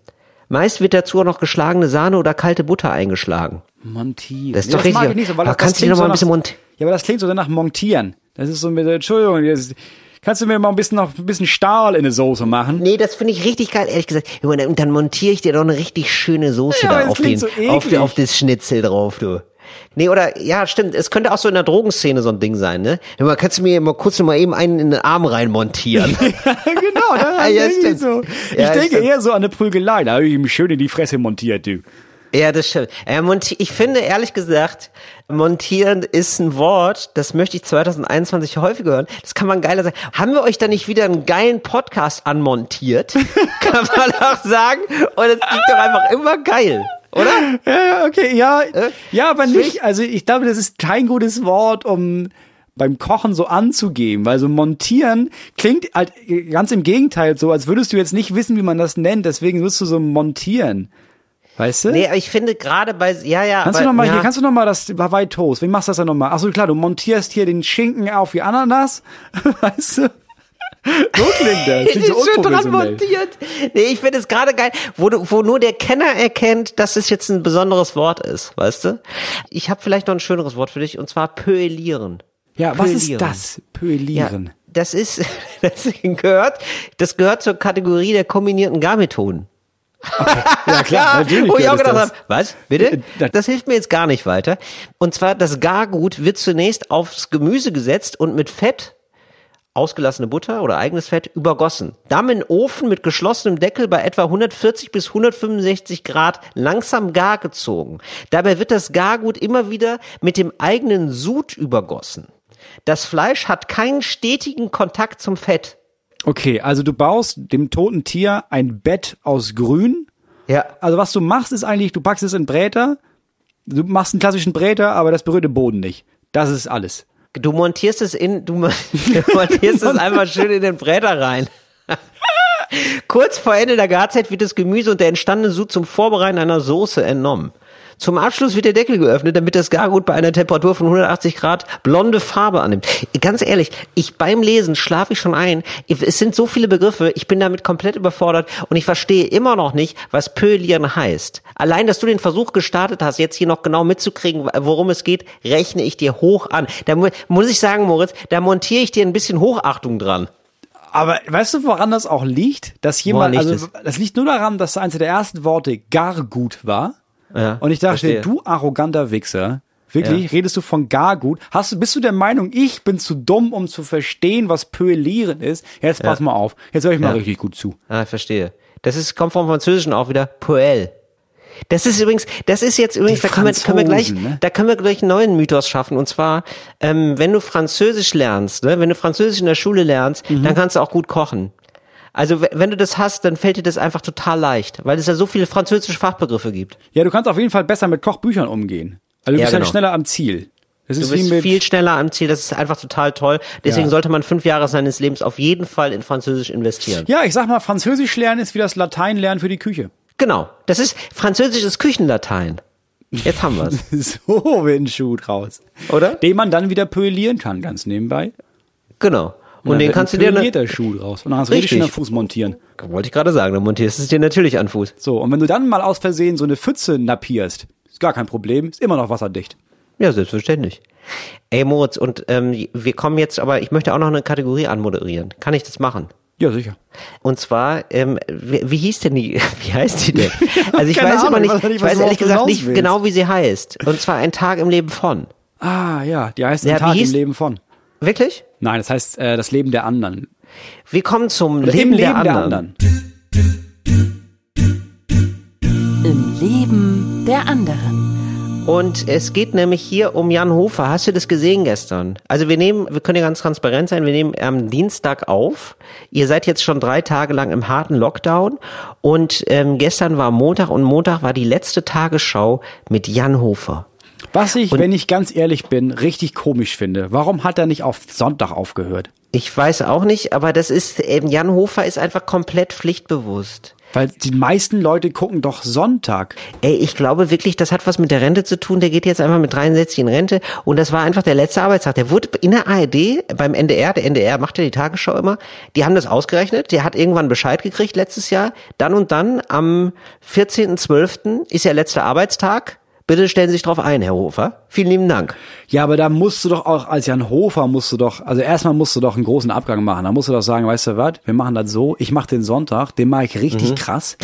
Meist wird dazu auch noch geschlagene Sahne oder kalte Butter eingeschlagen. Montieren. Das ist Ja, doch mag richtig. ich nicht so, weil Aber das, das kannst du noch mal so ein bisschen mont- Ja, aber das klingt so nach Montieren. Das ist so mit, Entschuldigung, jetzt, kannst du mir mal ein bisschen noch ein bisschen Stahl in eine Soße machen? Nee, das finde ich richtig geil, ehrlich gesagt. Und dann- montiere ich dir doch eine richtig schöne Soße Ja, da das auf, den, so auf, auf das Schnitzel drauf, du. Nee, oder, ja, stimmt, es könnte auch so in der Drogenszene so ein Ding sein, ne? Mal, kannst du mir mal kurz noch mal eben einen in den Arm reinmontieren? genau, da Ja, stimmt. so. Ich Ja, denke stimmt. eher so an eine Prügelei. Da habe ich ihm schön in die Fresse montiert, du. ja, das stimmt. Äh, ich finde, ehrlich gesagt, montieren ist ein Wort, das möchte ich 2021 häufiger hören. Das kann man geiler sagen. Haben wir euch da nicht wieder einen geilen Podcast anmontiert? kann man auch sagen. Und es klingt doch einfach immer geil, oder? Ja, ja, okay, ja. Äh? Ja, aber Ich nicht. Also ich glaube, das ist kein gutes Wort, um beim Kochen so anzugeben, weil so montieren klingt halt ganz im Gegenteil so, als würdest du jetzt nicht wissen, wie man das nennt, deswegen wirst du so montieren. Weißt du? Nee, ich finde gerade bei, ja, ja. Kannst aber, du noch mal ja, hier, kannst du noch mal das Hawaii Toast, wie machst du das denn noch mal? Ach so, klar, du montierst hier den Schinken auf wie Ananas, weißt du? So klingt das. Klingt so ist schön dran montiert. Nee, ich finde es gerade geil, wo, du, wo nur der Kenner erkennt, dass es jetzt ein besonderes Wort ist, weißt du? Ich habe vielleicht noch ein schöneres Wort für dich, und zwar pöelieren. Ja, was ist Pöelieren. das? Pöelieren. Ja, das ist, das gehört, das gehört zur Kategorie der kombinierten Garmethoden. Ja, klar, natürlich. Wo ich auch gedacht das. habe, was? Bitte? das- Das hilft mir jetzt gar nicht weiter. Und zwar, das Gargut wird zunächst aufs Gemüse gesetzt und mit Fett, ausgelassene Butter oder eigenes Fett, übergossen. Dann in Ofen mit geschlossenem Deckel bei etwa 140 bis 165 Grad langsam gar gezogen. Dabei wird das Gargut immer wieder mit dem eigenen Sud übergossen. Das Fleisch hat keinen stetigen Kontakt zum Fett. Okay, also du baust dem toten Tier ein Bett aus Grün. Ja. Also was du machst, ist eigentlich, du packst es in Bräter, du machst einen klassischen Bräter, aber das berührt den Boden nicht. Das ist alles. Du montierst es in, du, mon- du montierst es einfach schön in den Bräter rein. Kurz vor Ende der Garzeit wird das Gemüse und der entstandene Sud zum Vorbereiten einer Soße entnommen. Zum Abschluss wird der Deckel geöffnet, damit das Gargut bei einer Temperatur von 180 Grad blonde Farbe annimmt. Ganz ehrlich, ich beim Lesen schlafe ich schon ein. Es sind so viele Begriffe, ich bin damit komplett überfordert und ich verstehe immer noch nicht, was Pölieren heißt. Allein, dass du den Versuch gestartet hast, jetzt hier noch genau mitzukriegen, worum es geht, rechne ich dir hoch an. Da mu muss ich sagen, Moritz, da montiere ich dir ein bisschen Hochachtung dran. Aber weißt du, woran das auch liegt? Dass jemand, liegt also das liegt nur daran, dass eines der ersten Worte gar gut war. Ja, Und ich dachte, verstehe. du arroganter Wichser, wirklich, Ja. redest du von gar gut? Hast du, bist du der Meinung, ich bin zu dumm, um zu verstehen, was Pöelieren ist? Jetzt pass mal auf, jetzt höre ich mal richtig gut zu. Ah, ich verstehe. Das ist, kommt vom Französischen auch wieder, Poel. Das ist übrigens, das ist jetzt übrigens, da können, wir, können wir gleich, ne? da können wir gleich einen neuen Mythos schaffen. Und zwar, ähm, wenn du Französisch lernst, ne, wenn du Französisch in der Schule lernst, Mhm. dann kannst du auch gut kochen. Also wenn du das hast, dann fällt dir das einfach total leicht, weil es ja so viele französische Fachbegriffe gibt. Ja, du kannst auf jeden Fall besser mit Kochbüchern umgehen. Also du Ja, bist dann genau. schneller am Ziel. Das Du ist bist viel schneller am Ziel, das ist einfach total toll. Deswegen Ja. sollte man fünf Jahre seines Lebens auf jeden Fall in Französisch investieren. ja, ich sag mal, Französisch lernen ist wie das Latein lernen für die Küche. Genau. Das ist, Französisch ist Küchenlatein. Jetzt haben wir's. So wird ein Schuh draus. Oder? Den man dann wieder pölieren kann, ganz nebenbei. Genau. Und dann den kannst du dir, ne, pölierter Schuh draus. Und dann hast du richtig schön am Fuß montieren. wollte ich gerade sagen, dann montierst du es dir natürlich an Fuß. So, und wenn du dann mal aus Versehen so eine Pfütze napierst, ist gar kein Problem, ist immer noch wasserdicht. Ja, selbstverständlich. Ey Moritz, und ähm, wir kommen jetzt, aber ich möchte auch noch eine Kategorie anmoderieren. Kann ich das machen? Ja, sicher. Und zwar, ähm, wie, wie hieß denn die, wie heißt die denn? Also ich weiß Ahnung, immer ich nicht, ich weiß ehrlich gesagt nicht willst. genau, wie sie heißt. Und zwar ein Tag im Leben von. Ah, ja, die heißt Ja, ein Tag wie im hieß- Leben von. Wirklich? Nein, das heißt äh, das Leben der anderen. Wir kommen zum Oder Leben, der, Leben der anderen. anderen. Im Leben der anderen. Und es geht nämlich hier um Jan Hofer. Hast du das gesehen gestern? Also wir nehmen, wir können ja ganz transparent sein, wir nehmen am Dienstag auf. Ihr seid jetzt schon drei Tage lang im harten Lockdown und ähm, gestern war Montag und Montag war die letzte Tagesschau mit Jan Hofer. Was ich, wenn ich ganz ehrlich bin, richtig komisch finde. Warum hat er nicht auf Sonntag aufgehört? Ich weiß auch nicht, aber das ist, ähm, Jan Hofer ist einfach komplett pflichtbewusst. Weil die meisten Leute gucken doch Sonntag. Ey, ich glaube wirklich, das hat was mit der Rente zu tun. Der geht jetzt einfach mit 63 in Rente und das war einfach der letzte Arbeitstag. Der wurde in der ARD, beim NDR, der NDR macht ja die Tagesschau immer, die haben das ausgerechnet. Der hat irgendwann Bescheid gekriegt letztes Jahr. Dann und dann am 14.12. ist ja letzter Arbeitstag. Bitte stellen Sie sich drauf ein, Herr Hofer. Vielen lieben Dank. Ja, aber da musst du doch auch als Jan Hofer musst du doch, also erstmal musst du doch einen großen Abgang machen. Da musst du doch sagen, weißt du was, wir machen das so, ich mache den Sonntag, den mache ich richtig Mhm. krass.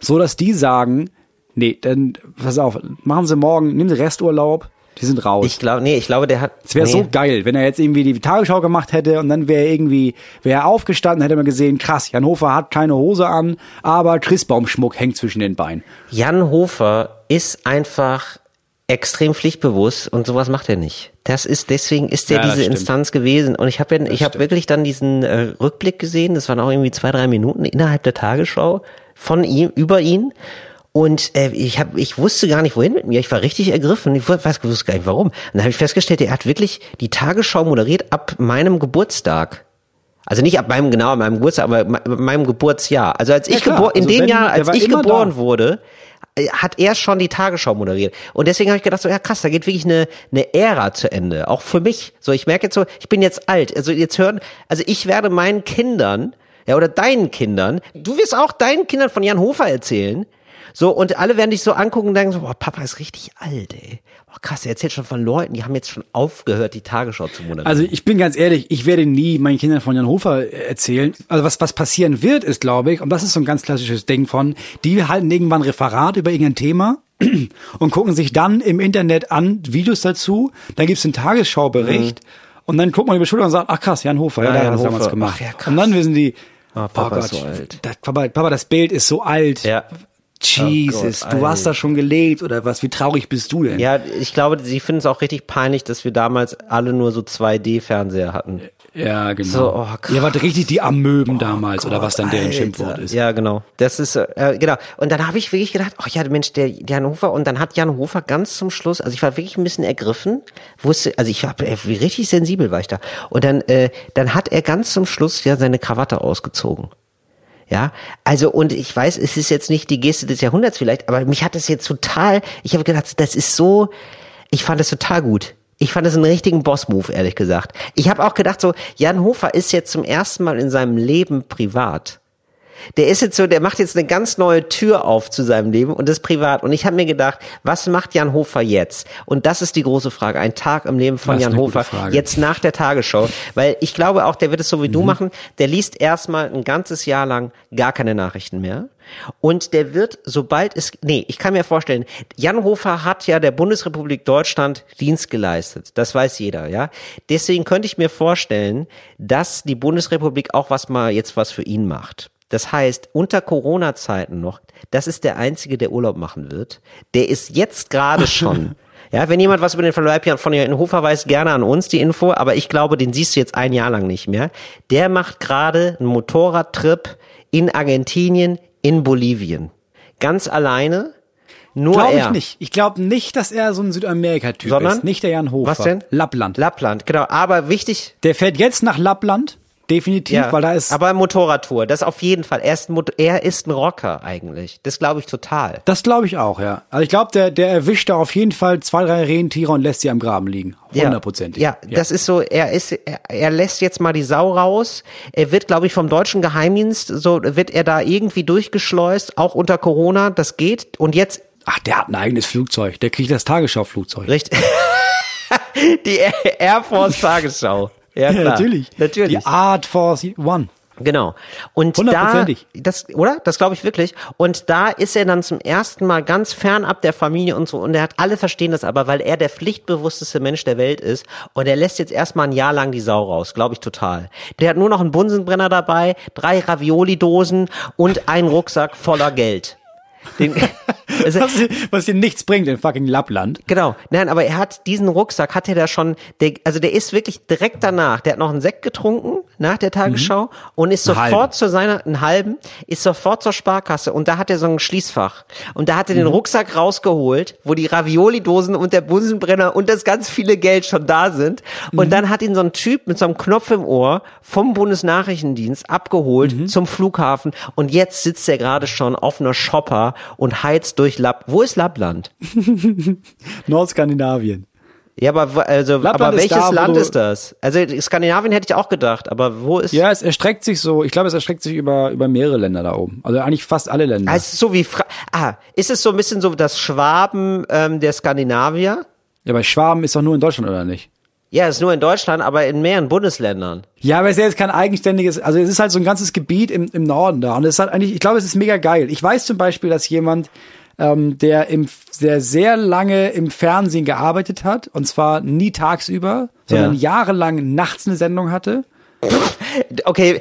So dass die sagen, nee, dann pass auf, machen Sie morgen, nehmen Sie Resturlaub, die sind raus. Ich glaube, nee, ich glaube, der hat. Es wäre nee. so geil, wenn er jetzt irgendwie die Tagesschau gemacht hätte und dann wäre er irgendwie, wäre er aufgestanden, hätte man gesehen, krass, Jan Hofer hat keine Hose an, aber Christbaumschmuck hängt zwischen den Beinen. Jan Hofer ist einfach extrem pflichtbewusst und sowas macht er nicht. Das ist deswegen ist er Ja, diese stimmt. Instanz gewesen und ich habe ja, ich habe wirklich dann diesen äh, Rückblick gesehen. Das waren auch irgendwie zwei drei Minuten innerhalb der Tagesschau von ihm über ihn Und äh, ich hab, ich wusste gar nicht, wohin mit mir. Ich war richtig ergriffen. Ich weiß, wusste gar nicht, warum. Und dann habe ich festgestellt, er hat wirklich die Tagesschau moderiert ab meinem Geburtstag. Also nicht ab meinem, genau, ab meinem Geburtstag, aber me- meinem Geburtsjahr. Also als ich klar. geboren, in Also dem wenn- Jahr, als ich geboren da. wurde, äh, hat er schon die Tagesschau moderiert. Und deswegen habe ich gedacht, so, ja krass, da geht wirklich eine, eine Ära zu Ende. Auch für mich. So, ich merke jetzt so, ich bin jetzt alt. Also jetzt hören, also ich werde meinen Kindern, ja, oder deinen Kindern, du wirst auch deinen Kindern von Jan Hofer erzählen. So, und alle werden dich so angucken und denken so, boah, Papa ist richtig alt, ey. Boah, krass, er erzählt schon von Leuten, die haben jetzt schon aufgehört, die Tagesschau zu moderieren. Also ich bin ganz ehrlich, ich werde nie meinen Kindern von Jan Hofer äh, erzählen. Also was, was passieren wird, ist, glaube ich, und das ist so ein ganz klassisches Ding von, die halten irgendwann ein Referat über irgendein Thema und gucken sich dann im Internet an Videos dazu. Dann gibt's einen Tagesschaubericht und dann guckt man über die Schulter und sagt, ach krass, Jan Hofer, ja, Ja, der Jan hat das damals Hofer. gemacht. Ach ja, und dann wissen die, Ah, oh Papa Gott, ist so alt. Das, Papa, Papa, das Bild ist so alt. Ja. Jesus, Oh Gott, du hast Alter. da schon gelebt oder was? Wie traurig bist du denn? Ja, ich glaube, sie finden es auch richtig peinlich, dass wir damals alle nur so 2D-Fernseher hatten. Ja, genau. So, oh, krass. Ihr wart richtig die Amöben damals oder was dann deren Alter. Schimpfwort ist. Ja, genau. Das ist, äh, genau. Und dann habe ich wirklich gedacht, ach ja, Mensch, der Jan Hofer, und dann hat Jan Hofer ganz zum Schluss, also ich war wirklich ein bisschen ergriffen, wusste, also ich habe richtig sensibel war ich da. Und dann, äh, dann hat er ganz zum Schluss ja seine Krawatte ausgezogen. Ja, also und ich weiß, es ist jetzt nicht die Geste des Jahrhunderts vielleicht, aber mich hat das jetzt total, ich habe gedacht, das ist so, ich fand das total gut. Ich fand das einen richtigen Boss-Move, ehrlich gesagt. Ich habe auch gedacht, so, Jan Hofer ist jetzt zum ersten Mal in seinem Leben privat. Der ist jetzt so, der macht jetzt eine ganz neue Tür auf zu seinem Leben und das privat. Und ich habe mir gedacht, was macht Jan Hofer jetzt? Und das ist die große Frage. Ein Tag im Leben von ist Jan Hofer. Jetzt nach der Tagesschau. Weil ich glaube auch, der wird es so wie du machen. Der liest erstmal ein ganzes Jahr lang gar keine Nachrichten mehr. Und der wird, sobald es, nee, ich kann mir vorstellen, Jan Hofer hat ja der Bundesrepublik Deutschland Dienst geleistet. Das weiß jeder, ja. Deswegen könnte ich mir vorstellen, dass die Bundesrepublik auch was mal jetzt was für ihn macht. Das heißt, unter Corona-Zeiten noch, das ist der Einzige, der Urlaub machen wird. Der ist jetzt gerade schon. Ja, wenn jemand was über den Verbleib von Jan Hofer weiß, gerne an uns die Info, aber ich glaube, den siehst du jetzt ein Jahr lang nicht mehr. Der macht gerade einen Motorradtrip in Argentinien, in Bolivien. Ganz alleine. Nur Glaube ich nicht. Ich glaube nicht, dass er so ein Südamerika-Typ Sondern? ist. Nicht der Jan Hofer. Was denn? Lappland. Lappland, genau. Aber wichtig, der fährt jetzt nach Lappland. Definitiv, ja, weil da ist. aber Motorradtour, das auf jeden Fall. Er ist, ein Mot- er ist ein Rocker eigentlich. Das glaube ich total. das glaube ich auch, ja. Also ich glaube, der, der erwischt da auf jeden Fall zwei, drei Rentiere und lässt sie am Graben liegen. Hundertprozentig. Ja, ja, das ist so, er ist, er, er lässt jetzt mal die Sau raus. Er wird, glaube ich, vom deutschen Geheimdienst, so wird er da irgendwie durchgeschleust, auch unter Corona, das geht. Und jetzt, Ach, der hat ein eigenes Flugzeug. Der kriegt das Tagesschau-Flugzeug. richtig, die Air Air Force Tagesschau. Ja, klar. natürlich. Natürlich. Die Art Force One. Genau. Und da, das, oder? Das glaube ich wirklich. Und da ist er dann zum ersten Mal ganz fernab der Familie und so. Und er hat alle verstehen das aber, weil er der pflichtbewussteste Mensch der Welt ist. Und er lässt jetzt erstmal ein Jahr lang die Sau raus. Glaube ich total. Der hat nur noch einen Bunsenbrenner dabei, drei Ravioli-Dosen und einen Rucksack voller Geld. Den, also, Was, was dir nichts bringt in fucking Lappland. Genau, nein, aber er hat diesen Rucksack, hat er da schon, der, also der ist wirklich direkt danach, der hat noch einen Sekt getrunken nach der Tagesschau und ist sofort halben. zu seiner, einen halben, ist sofort zur Sparkasse und da hat er so ein Schließfach und da hat er Mhm. den Rucksack rausgeholt, wo die Ravioli-Dosen und der Bunsenbrenner und das ganz viele Geld schon da sind Mhm. und dann hat ihn so ein Typ mit so einem Knopf im Ohr vom Bundesnachrichtendienst abgeholt Mhm. zum Flughafen und jetzt sitzt er gerade schon auf einer Shopper und heizt durch Lapp. Wo ist Lappland? Nordskandinavien. Ja, aber also, Lappland aber welches da, Land ist das? Also Skandinavien hätte ich auch gedacht, aber wo ist? Ja, es erstreckt sich so, ich glaube, es erstreckt sich über, über mehrere Länder da oben. Also eigentlich fast alle Länder. Es ist so wie Fra ah, ist es so ein bisschen so das Schwaben ähm, der Skandinavier? ja, bei Schwaben ist doch nur in Deutschland, oder nicht? Ja, ist nur in Deutschland, aber in mehreren Bundesländern. Ja, aber es ist ja jetzt kein eigenständiges, also es ist halt so ein ganzes Gebiet im, im Norden da. Und es ist halt eigentlich, ich glaube, es ist mega geil. Ich weiß zum Beispiel, dass jemand, ähm, der im, der sehr lange im Fernsehen gearbeitet hat, und zwar nie tagsüber, sondern Ja. jahrelang nachts eine Sendung hatte. Okay,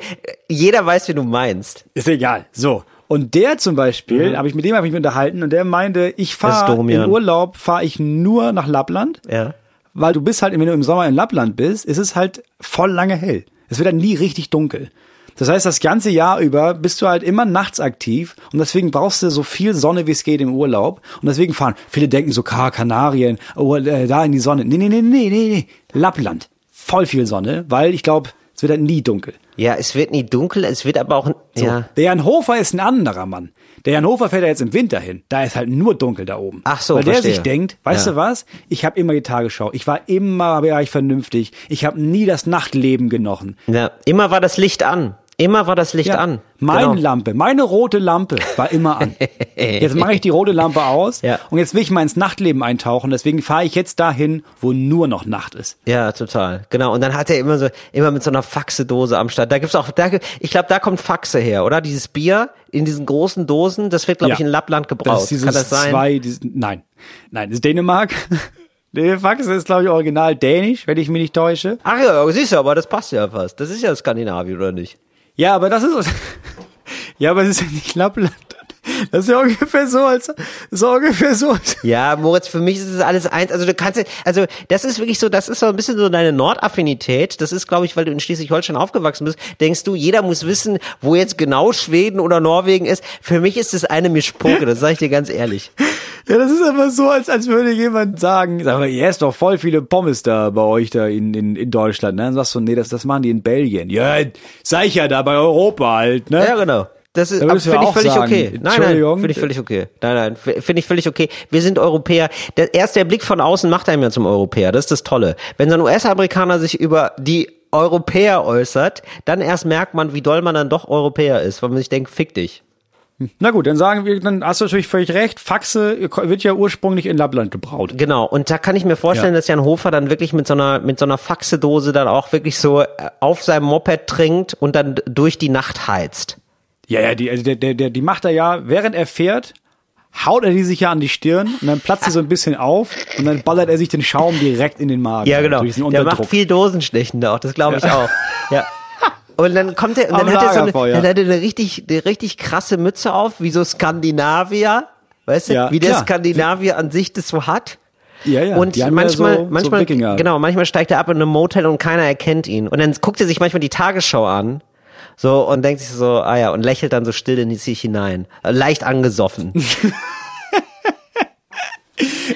jeder weiß, wie du meinst. Ist egal. So. Und der zum Beispiel, habe ich mit dem habe ich mich unterhalten und der meinte, ich fahre in Urlaub, fahre ich nur nach Lappland, Ja. Weil du bist halt, wenn du im Sommer in Lappland bist, ist es halt voll lange hell. Es wird dann nie richtig dunkel. Das heißt, das ganze Jahr über bist du halt immer nachts aktiv und deswegen brauchst du so viel Sonne, wie es geht im Urlaub. Und deswegen fahren, viele denken so, Kar, Kanarien, oh, äh, da in die Sonne. Nee, nee, nee, nee, nee, nee. Lappland. Voll viel Sonne, weil ich glaube, es wird halt nie dunkel. Ja, es wird nie dunkel, es wird aber auch, So. ja. Der Jan Hofer ist ein anderer Mann. Der Jan Hofer fährt ja jetzt im Winter hin. Da ist halt nur dunkel da oben. Ach so, Weil der verstehe. sich denkt, weißt Ja. du was? Ich habe immer die Tagesschau. Ich war immer war ich vernünftig. Ich habe nie das Nachtleben genossen. ja. Immer war das Licht an. Immer war das Licht Ja, an. Meine Genau. Lampe, meine rote Lampe war immer an. Jetzt mache ich die rote Lampe aus Ja. und jetzt will ich mal ins Nachtleben eintauchen. Deswegen fahre ich jetzt dahin, wo nur noch Nacht ist. Ja, total. Genau. Und dann hat er immer so, immer mit so einer Faxe-Dose am Start. Da gibt's auch, da, ich glaube, da kommt Faxe her, oder? Dieses Bier in diesen großen Dosen, das wird, glaube ich, Ja. in Lappland gebraut. Das ist Kann das sein? zwei, dieses, nein, nein, das ist Dänemark. Der Fax ist, glaube ich, original dänisch, wenn ich mich nicht täusche. Ach ja, siehst du, aber das passt ja fast. Das ist ja Skandinavien, oder nicht? Ja, aber das ist, ja, aber es ist ja nicht Lappland. Das ist ja ungefähr so, als, so ungefähr so. Ja, Moritz, für mich ist es alles eins. Also du kannst, also das ist wirklich so, das ist so ein bisschen so deine Nordaffinität. Das ist, glaube ich, weil du in Schleswig-Holstein aufgewachsen bist. Denkst du, jeder muss wissen, wo jetzt genau Schweden oder Norwegen ist. Für mich ist es eine Mischpoke, das sage ich dir ganz ehrlich. Ja, das ist aber so, als, als würde jemand sagen, sag mal, ihr esst doch voll viele Pommes da bei euch da in, in, in Deutschland, ne? Dann sagst du, nee, das, das machen die in Belgien. Ja, sei ich ja da bei Europa halt, ne? Ja, genau. Das ist Da finde ich völlig sagen, okay. Nein, nein, finde ich völlig okay. Nein, nein, finde ich völlig okay. Wir sind Europäer. Der, erst der Blick von außen macht einem ja zum Europäer. Das ist das Tolle. Wenn so ein US-Amerikaner sich über die Europäer äußert, dann erst merkt man, wie doll man dann doch Europäer ist, weil man sich denkt, fick dich. Na gut, dann sagen wir, dann hast du natürlich völlig recht. Faxe wird ja ursprünglich in Lappland gebraut. Genau, und da kann ich mir vorstellen, Ja. dass Jan Hofer dann wirklich mit so einer mit so einer Faxedose dann auch wirklich so äh, auf seinem Moped trinkt und dann durch die Nacht heizt. Ja, ja, die, also der, der, der, die macht er ja, während er fährt, haut er die sich ja an die Stirn und dann platzt sie so ein bisschen auf und dann ballert er sich den Schaum direkt in den Magen. Ja, genau. Der macht viel Dosenstechen da auch, das glaube ich auch. Ja. Und dann kommt er, und dann Am hat er so eine, dann hat er eine richtig, eine richtig krasse Mütze auf, wie so Skandinavier. Weißt du, Ja, wie der klar. Skandinavier an sich das so hat. Ja, ja. Und die haben ja manchmal, so, manchmal, so genau, manchmal steigt er ab in einem Motel und keiner erkennt ihn. Und dann guckt er sich manchmal die Tagesschau an. So, und denkt sich so, ah ja, und lächelt dann so still in sich hinein. Äh, Leicht angesoffen.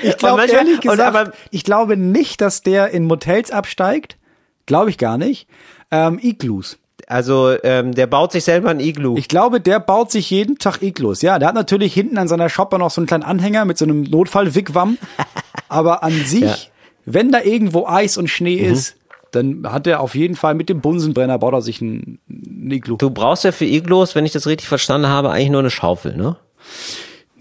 Ich glaube manchmal- ehrlich gesagt, aber- ich glaube nicht, dass der in Motels absteigt. Glaube ich gar nicht. Ähm, Iglus. Also, ähm, der baut sich selber ein Iglu. Ich glaube, der baut sich jeden Tag Iglus. Ja, der hat natürlich hinten an seiner Shopper noch so einen kleinen Anhänger mit so einem Notfall-Wigwam. Aber an sich, Ja. wenn da irgendwo Eis und Schnee Mhm. ist, dann hat er auf jeden Fall mit dem Bunsenbrenner baut er sich ein, ein Iglu. Du brauchst ja für Iglus, wenn ich das richtig verstanden habe, eigentlich nur eine Schaufel, ne?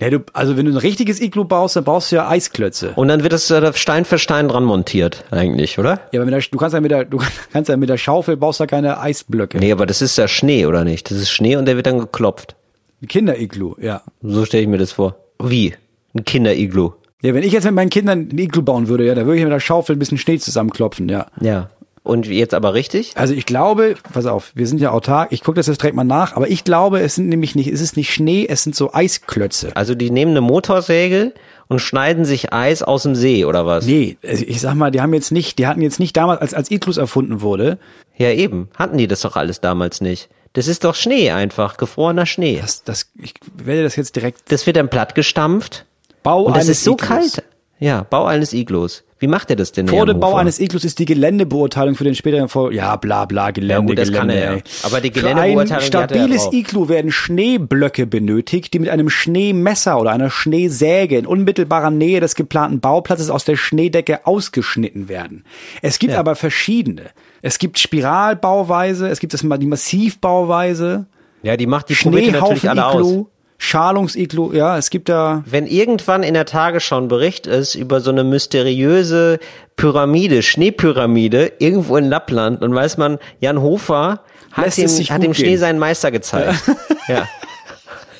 Ja, du, also wenn du ein richtiges Iglu baust, dann brauchst du ja Eisklötze. Und dann wird das äh, Stein für Stein dran montiert, eigentlich, oder? Ja, aber mit der, du kannst ja mit der, du kannst ja mit der Schaufel baust ja keine Eisblöcke. Nee, aber das ist ja Schnee, oder nicht? Das ist Schnee und der wird dann geklopft. Ein Kinderiglu, ja. So stelle ich mir das vor. Wie? Ein Kinderiglu. Ja, wenn ich jetzt mit meinen Kindern ein Iglu bauen würde, ja, da würde ich mit der Schaufel ein bisschen Schnee zusammenklopfen, ja. Ja. Und jetzt aber richtig? Also ich glaube, pass auf, wir sind ja autark, ich gucke das jetzt direkt mal nach, aber ich glaube, es sind nämlich nicht, es ist nicht Schnee, es sind so Eisklötze. Also die nehmen eine Motorsäge und schneiden sich Eis aus dem See, oder was? Nee, also ich sag mal, die haben jetzt nicht, die hatten jetzt nicht damals, als, als Iglus erfunden wurde, Ja, eben. Hatten die das doch alles damals nicht. Das ist doch Schnee einfach, gefrorener Schnee. das, das, ich werde das jetzt direkt, Das wird dann platt gestampft. Bau Und das eines ist so Iglus. kalt. Ja, Bau eines Iglus. Wie macht er das denn? Vor dem Bau eines Iglus ist die Geländebeurteilung für den späteren Vor ja bla bla Gelände Ja, gut, das Gelände, kann er ja. Aber die Für Geländebeurteilung, ein er ja stabiles drauf. Iglu werden Schneeblöcke benötigt, die mit einem Schneemesser oder einer Schneesäge in unmittelbarer Nähe des geplanten Bauplatzes aus der Schneedecke ausgeschnitten werden. Es gibt aber verschiedene. Es gibt Spiralbauweise, es gibt das mal die Massivbauweise, Ja, die macht die natürlich alle aus. Schalungs-Iglu, ja, es gibt da Wenn irgendwann in der Tagesschau ein Bericht ist über so eine mysteriöse Pyramide, Schneepyramide, irgendwo in Lappland, dann weiß man, Jan Hofer hat dem, hat dem Schnee seinen Meister gezeigt. ja.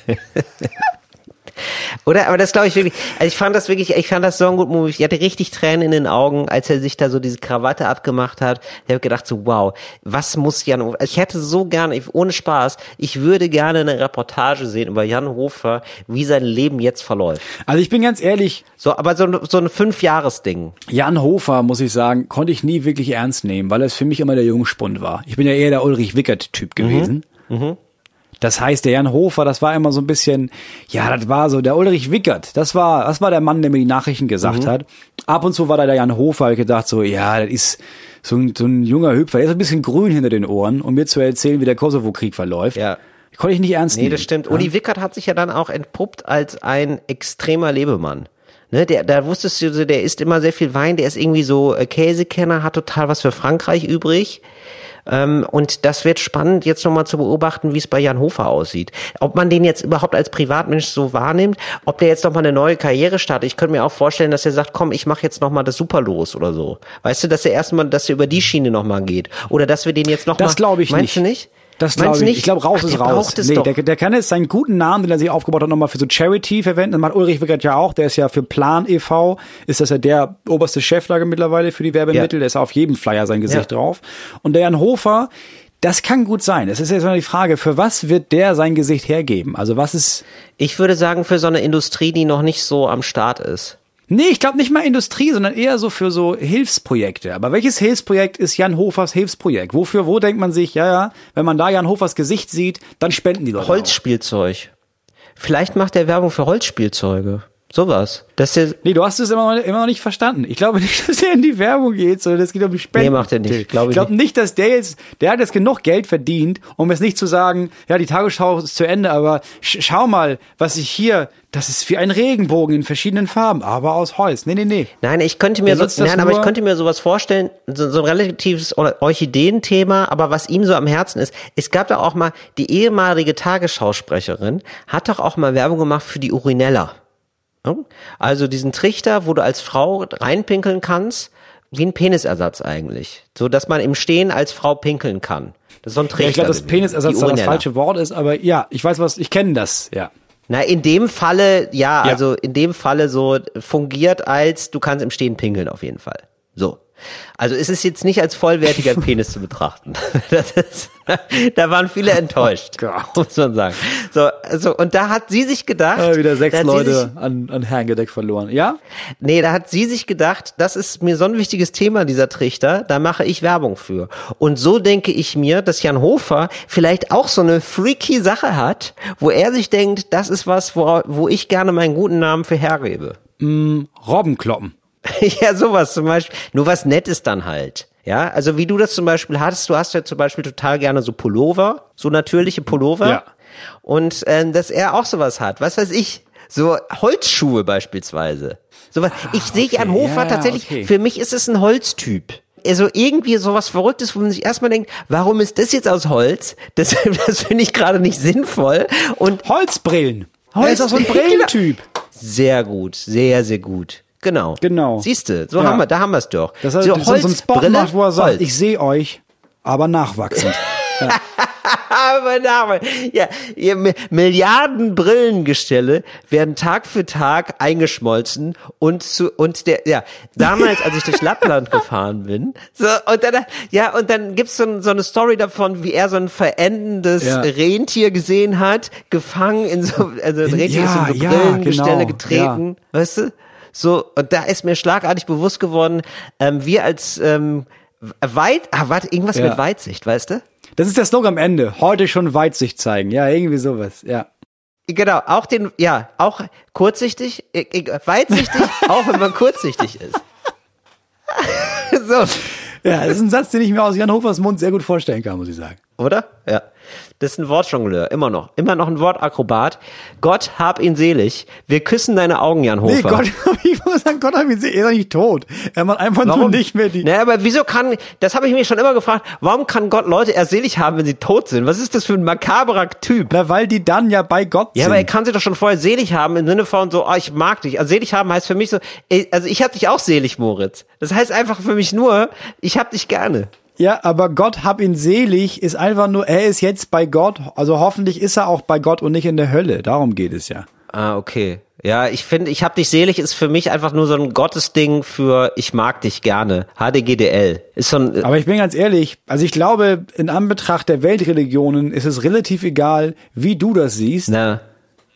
Oder? Aber das glaube ich wirklich, also ich fand das wirklich, ich fand das so ein gut Movie. Ich hatte richtig Tränen in den Augen, als er sich da so diese Krawatte abgemacht hat. Ich habe gedacht so, wow, was muss Jan Hofer, ich hätte so gerne, ich- ohne Spaß, ich würde gerne eine Reportage sehen über Jan Hofer, wie sein Leben jetzt verläuft. Also ich bin ganz ehrlich, So, aber so, so ein Fünfjahresding. Jan Hofer, muss ich sagen, konnte ich nie wirklich ernst nehmen, weil es für mich immer der Jungspund war. Ich bin ja eher der Ulrich Wickert-Typ gewesen. Das heißt, der Jan Hofer, das war immer so ein bisschen, ja, das war so, der Ulrich Wickert, das war, das war der Mann, der mir die Nachrichten gesagt hat. Ab und zu war da der Jan Hofer, hab ich gedacht so, ja, das ist so ein, so ein junger Hüpfer, der ist ein bisschen grün hinter den Ohren, um mir zu erzählen, wie der Kosovo-Krieg verläuft. Ja. Konnte ich nicht ernst Nee, nehmen. das stimmt. Uli Wickert hat sich ja dann auch entpuppt als ein extremer Lebemann. Ne, der, da wusstest du, der isst immer sehr viel Wein, der ist irgendwie so äh, Käsekenner, hat total was für Frankreich übrig. Ähm, und das wird spannend, jetzt nochmal zu beobachten, wie es bei Jan Hofer aussieht. Ob man den jetzt überhaupt als Privatmensch so wahrnimmt, ob der jetzt nochmal eine neue Karriere startet. Ich könnte mir auch vorstellen, dass er sagt, komm, ich mache jetzt nochmal das Superlos oder so. Weißt du, dass er erstmal, dass er über die Schiene nochmal geht. Oder dass wir den jetzt nochmal. Das glaube ich Meinst nicht. du nicht? Das glaube ich. nicht? Ich glaube, raus Ach, ist der raus. Nee, doch. der, der kann jetzt seinen guten Namen, den er sich aufgebaut hat, nochmal für so Charity verwenden. Das macht Ulrich Wickert ja auch. Der ist ja für Plan e.V. Ist das ja der oberste Cheflage mittlerweile für die Werbemittel. Ja. Der ist auf jedem Flyer sein Gesicht Ja. drauf. Und der Jan Hofer, das kann gut sein. Es ist jetzt mal die Frage, für was wird der sein Gesicht hergeben? Also was ist, Ich würde sagen, für so eine Industrie, die noch nicht so am Start ist. Nee, ich glaube nicht mal Industrie, sondern eher so für so Hilfsprojekte. Aber welches Hilfsprojekt ist Jan Hofers Hilfsprojekt? Wofür, wo denkt man sich, ja, ja, wenn man da Jan Hofers Gesicht sieht, dann spenden die Leute. auch. Holzspielzeug. Vielleicht macht er Werbung für Holzspielzeuge. Sowas. Dass der, Nee, du hast es immer noch, immer noch nicht verstanden. Ich glaube nicht, dass er in die Werbung geht, sondern es geht um die Spenden. Nee, macht er nicht. Glaube ich ich glaube nicht, dass der jetzt, der hat jetzt genug Geld verdient, um jetzt nicht zu sagen, ja, die Tagesschau ist zu Ende, aber sch schau mal, was ich hier, das ist wie ein Regenbogen in verschiedenen Farben, aber aus Holz. Nee, nee, nee. nein, ich könnte mir so, das nein, aber ich könnte mir sowas vorstellen, so, so ein relatives Orchideenthema, aber was ihm so am Herzen ist, es gab doch auch mal, die ehemalige Tagesschausprecherin hat doch auch mal Werbung gemacht für die Urinella. Hm? Also diesen Trichter, wo du als Frau reinpinkeln kannst, wie ein Penisersatz eigentlich. So, dass man im Stehen als Frau pinkeln kann. Das ist so ein Trichter. Ja, ich glaube, das. Penisersatz da das falsche Wort ist, aber ja, ich weiß was, ich kenne das, ja. Na, in dem Falle, ja, Ja. also in dem Falle so fungiert als, du kannst im Stehen pinkeln auf jeden Fall. So. Also es ist jetzt nicht als vollwertiger Penis zu betrachten. Ist, da waren viele enttäuscht, Oh muss man sagen. So, also, und da hat sie sich gedacht, Äh, wieder sechs Leute Sich, an, an Herrengedeck verloren. Ja? nee, da hat sie sich gedacht, das ist mir so ein wichtiges Thema, dieser Trichter, da mache ich Werbung für. Und so denke ich mir, dass Jan Hofer vielleicht auch so eine freaky Sache hat, wo er sich denkt, das ist was, wo, wo ich gerne meinen guten Namen für hergebe. Robbenkloppen. Ja, sowas zum Beispiel. Nur was Nettes dann halt. Ja, also wie du das zum Beispiel hattest, du hast ja zum Beispiel total gerne so Pullover, so natürliche Pullover. Ja. Und ähm, dass er auch sowas hat, was weiß ich, so Holzschuhe beispielsweise. Sowas. Ich sehe Jan Hofer ja, tatsächlich, okay. für mich ist es ein Holztyp. Also irgendwie sowas Verrücktes, wo man sich erstmal denkt, warum ist das jetzt aus Holz? Das, das finde ich gerade nicht sinnvoll. Und Holzbrillen. Holz- Er ist auch so ein Brillentyp. sehr gut, sehr, sehr gut. Genau. Genau. Siehste, so Ja. haben wir, da haben wir es doch. Das heißt, so so, so ein Spot Holzbrille, macht, wo er sagt, Holz. ich sehe euch, aber nachwachsend. Aber Name, ja, Milliarden Brillengestelle werden Tag für Tag eingeschmolzen und zu und der ja damals als ich durch Lappland gefahren bin so und dann ja und dann gibt's so, so eine Story davon wie er so ein verendendes Ja. Rentier gesehen hat gefangen in so also ein In- Rentier ja, ist in so Brillengestelle genau, getreten weißt du so und da ist mir schlagartig bewusst geworden ähm, wir als ähm, weit ah warte irgendwas Ja. mit Weitsicht weißt du Das ist der Slogan am Ende. Heute schon Weitsicht zeigen. Ja, irgendwie sowas. Ja. Genau, auch den, ja, auch kurzsichtig, äh, äh, weitsichtig, auch wenn man kurzsichtig ist. so, Ja, das ist ein Satz, den ich mir aus Jan Hofers Mund sehr gut vorstellen kann, muss ich sagen. oder? Ja. Das ist ein Wortjongleur, immer noch. Immer noch ein Wortakrobat. Gott hab ihn selig. Wir küssen deine Augen, Jan Hofer. Nee, Gott, ich muss sagen, Gott hat mich er ist doch nicht tot. Er macht einfach nur nicht mehr die. Naja, aber wieso kann, das habe ich mich schon immer gefragt, warum kann Gott Leute erst selig haben, wenn sie tot sind? Was ist das für ein makaberer Typ? Na, weil die dann ja bei Gott Ja, sind. aber er kann sie doch schon vorher selig haben im Sinne von so, oh, ich mag dich. Also selig haben heißt für mich so, also ich hab dich auch selig, Moritz. Das heißt einfach für mich nur, ich hab dich gerne. Ja, aber Gott hab ihn selig ist einfach nur, er ist jetzt bei Gott. Also hoffentlich ist er auch bei Gott und nicht in der Hölle. Darum geht es ja. Ah, okay. Ja, ich finde, ich hab dich selig ist für mich einfach nur so ein Gottesding für ich mag dich gerne. HDGDL. Ist so ein, Aber ich bin ganz ehrlich, also ich glaube, in Anbetracht der Weltreligionen ist es relativ egal, wie du das siehst. na,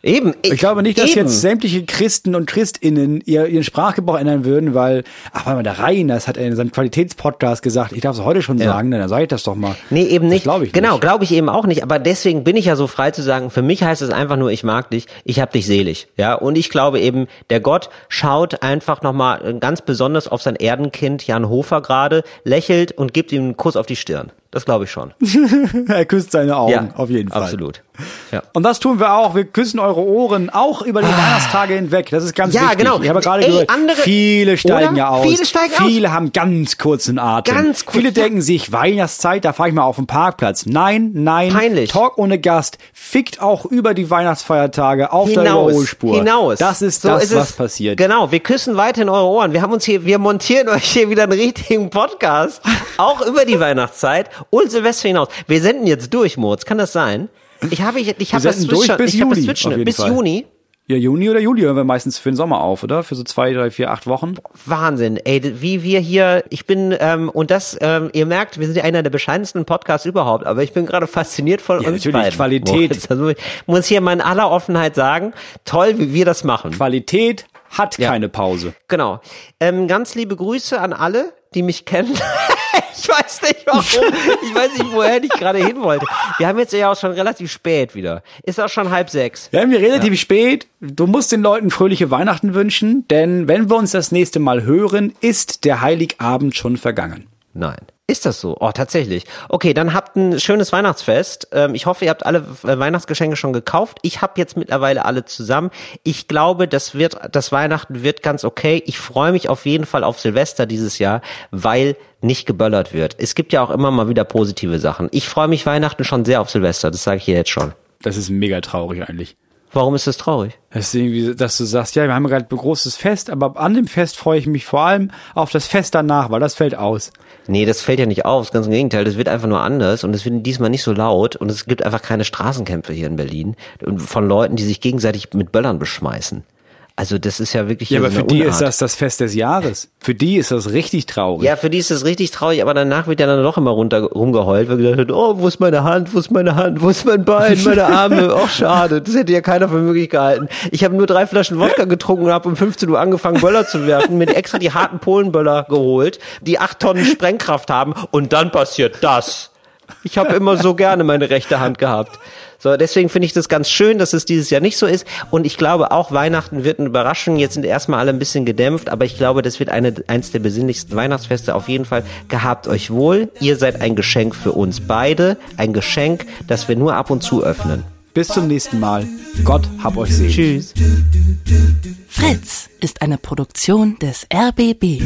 Eben. Ich glaube nicht, dass eben. jetzt sämtliche Christen und Christinnen ihr, ihren Sprachgebrauch ändern würden, weil, ach, weil mal der Rhein, das hat in seinem Qualitätspodcast gesagt, ich darf es heute schon Ja. sagen, dann sage ich das doch mal. Nee, eben nicht. glaube ich genau, nicht. glaube ich eben auch nicht. Aber deswegen bin ich ja so frei zu sagen, für mich heißt es einfach nur, ich mag dich, ich hab dich selig. Ja, und ich glaube eben, der Gott schaut einfach nochmal ganz besonders auf sein Erdenkind Jan Hofer gerade, lächelt und gibt ihm einen Kuss auf die Stirn. Das glaube ich schon. er küsst seine Augen, ja, auf jeden Fall. Absolut. Ja. Und das tun wir auch. Wir küssen eure Ohren auch über die Weihnachtstage hinweg. Das ist ganz Ah. Ja, wichtig. genau. Ich habe gerade Ey, gehört, andere- viele steigen Oder? ja aus. Viele steigen aus. Viele haben ganz kurzen Atem. Ganz kurz, Viele denken sich, Weihnachtszeit, da fahre ich mal auf den Parkplatz. Nein, nein. Peinlich. Talk ohne Gast. Fickt auch über die Weihnachtsfeiertage auf der hinaus, Überholspur. hinaus. Das ist So das, ist was es. passiert. Genau, wir küssen weiter in eure Ohren. Wir haben uns hier, wir montieren euch hier wieder einen richtigen Podcast, auch über die Weihnachtszeit und Silvester hinaus. Wir senden jetzt durch, Moritz, kann das sein? Ich habe ich, ich habe das durch bis ich habe das bis Fall. Juni. Ja, Juni oder Juli hören wir meistens für den Sommer auf, oder? Für so zwei, drei, vier, acht Wochen. Wahnsinn, ey, wie wir hier, ich bin, ähm, und das, ähm, ihr merkt, wir sind ja einer der bescheidensten Podcasts überhaupt, aber ich bin gerade fasziniert von Ja, uns natürlich, beiden. Qualität. Moritz. Also, ich muss hier mal in aller Offenheit sagen, toll, wie wir das machen. Qualität hat Ja. keine Pause. Genau. Ähm, ganz liebe Grüße an alle, die mich kennen. ich weiß nicht warum. Ich weiß nicht, woher ich gerade hin wollte. Wir haben jetzt ja auch schon relativ spät wieder. Ist auch schon halb sechs. Wir haben hier relativ spät. Du musst den Leuten fröhliche Weihnachten wünschen, denn wenn wir uns das nächste Mal hören, ist der Heiligabend schon vergangen. Nein. Ist das so? Oh, tatsächlich. Okay, dann habt ein schönes Weihnachtsfest. Ähm, ich hoffe, ihr habt alle äh, Weihnachtsgeschenke schon gekauft. Ich habe jetzt mittlerweile alle zusammen. Ich glaube, das wird, das Weihnachten wird ganz okay. Ich freue mich auf jeden Fall auf Silvester dieses Jahr, weil nicht geböllert wird. Es gibt ja auch immer mal wieder positive Sachen. Ich freue mich Weihnachten schon sehr auf Silvester. Das sage ich hier jetzt schon. Das ist mega traurig eigentlich. Warum ist das traurig? Das ist irgendwie, dass du sagst, ja, wir haben gerade ein großes Fest, aber an dem Fest freue ich mich vor allem auf das Fest danach, weil das fällt aus. Nee, das fällt ja nicht auf, ganz im Gegenteil, das wird einfach nur anders und es wird diesmal nicht so laut und es gibt einfach keine Straßenkämpfe hier in Berlin von Leuten, die sich gegenseitig mit Böllern beschmeißen. Also das ist ja wirklich Ja, aber so für die Unart. ist das das Fest des Jahres. Für die ist das richtig traurig. Ja, für die ist das richtig traurig, aber danach wird ja dann doch immer runter rumgeheult, weil gedacht wird, oh, wo ist meine Hand, wo ist meine Hand, wo ist mein Bein, meine Arme, oh schade, das hätte ja keiner für möglich gehalten. Ich habe nur drei Flaschen Wodka getrunken und habe um 15 Uhr angefangen Böller zu werfen, mir extra die harten Polenböller geholt, die acht Tonnen Sprengkraft haben und dann passiert das. Ich habe immer so gerne meine rechte Hand gehabt. So, deswegen finde ich das ganz schön, dass es dieses Jahr nicht so ist. Und ich glaube auch Weihnachten wird eine Überraschung. Jetzt sind erstmal alle ein bisschen gedämpft, aber ich glaube, das wird eine, eins der besinnlichsten Weihnachtsfeste auf jeden Fall. Gehabt euch wohl. Ihr seid ein Geschenk für uns beide. Ein Geschenk, das wir nur ab und zu öffnen. Bis zum nächsten Mal. Gott hab euch selig. Tschüss. Fritz ist eine Produktion des RBB.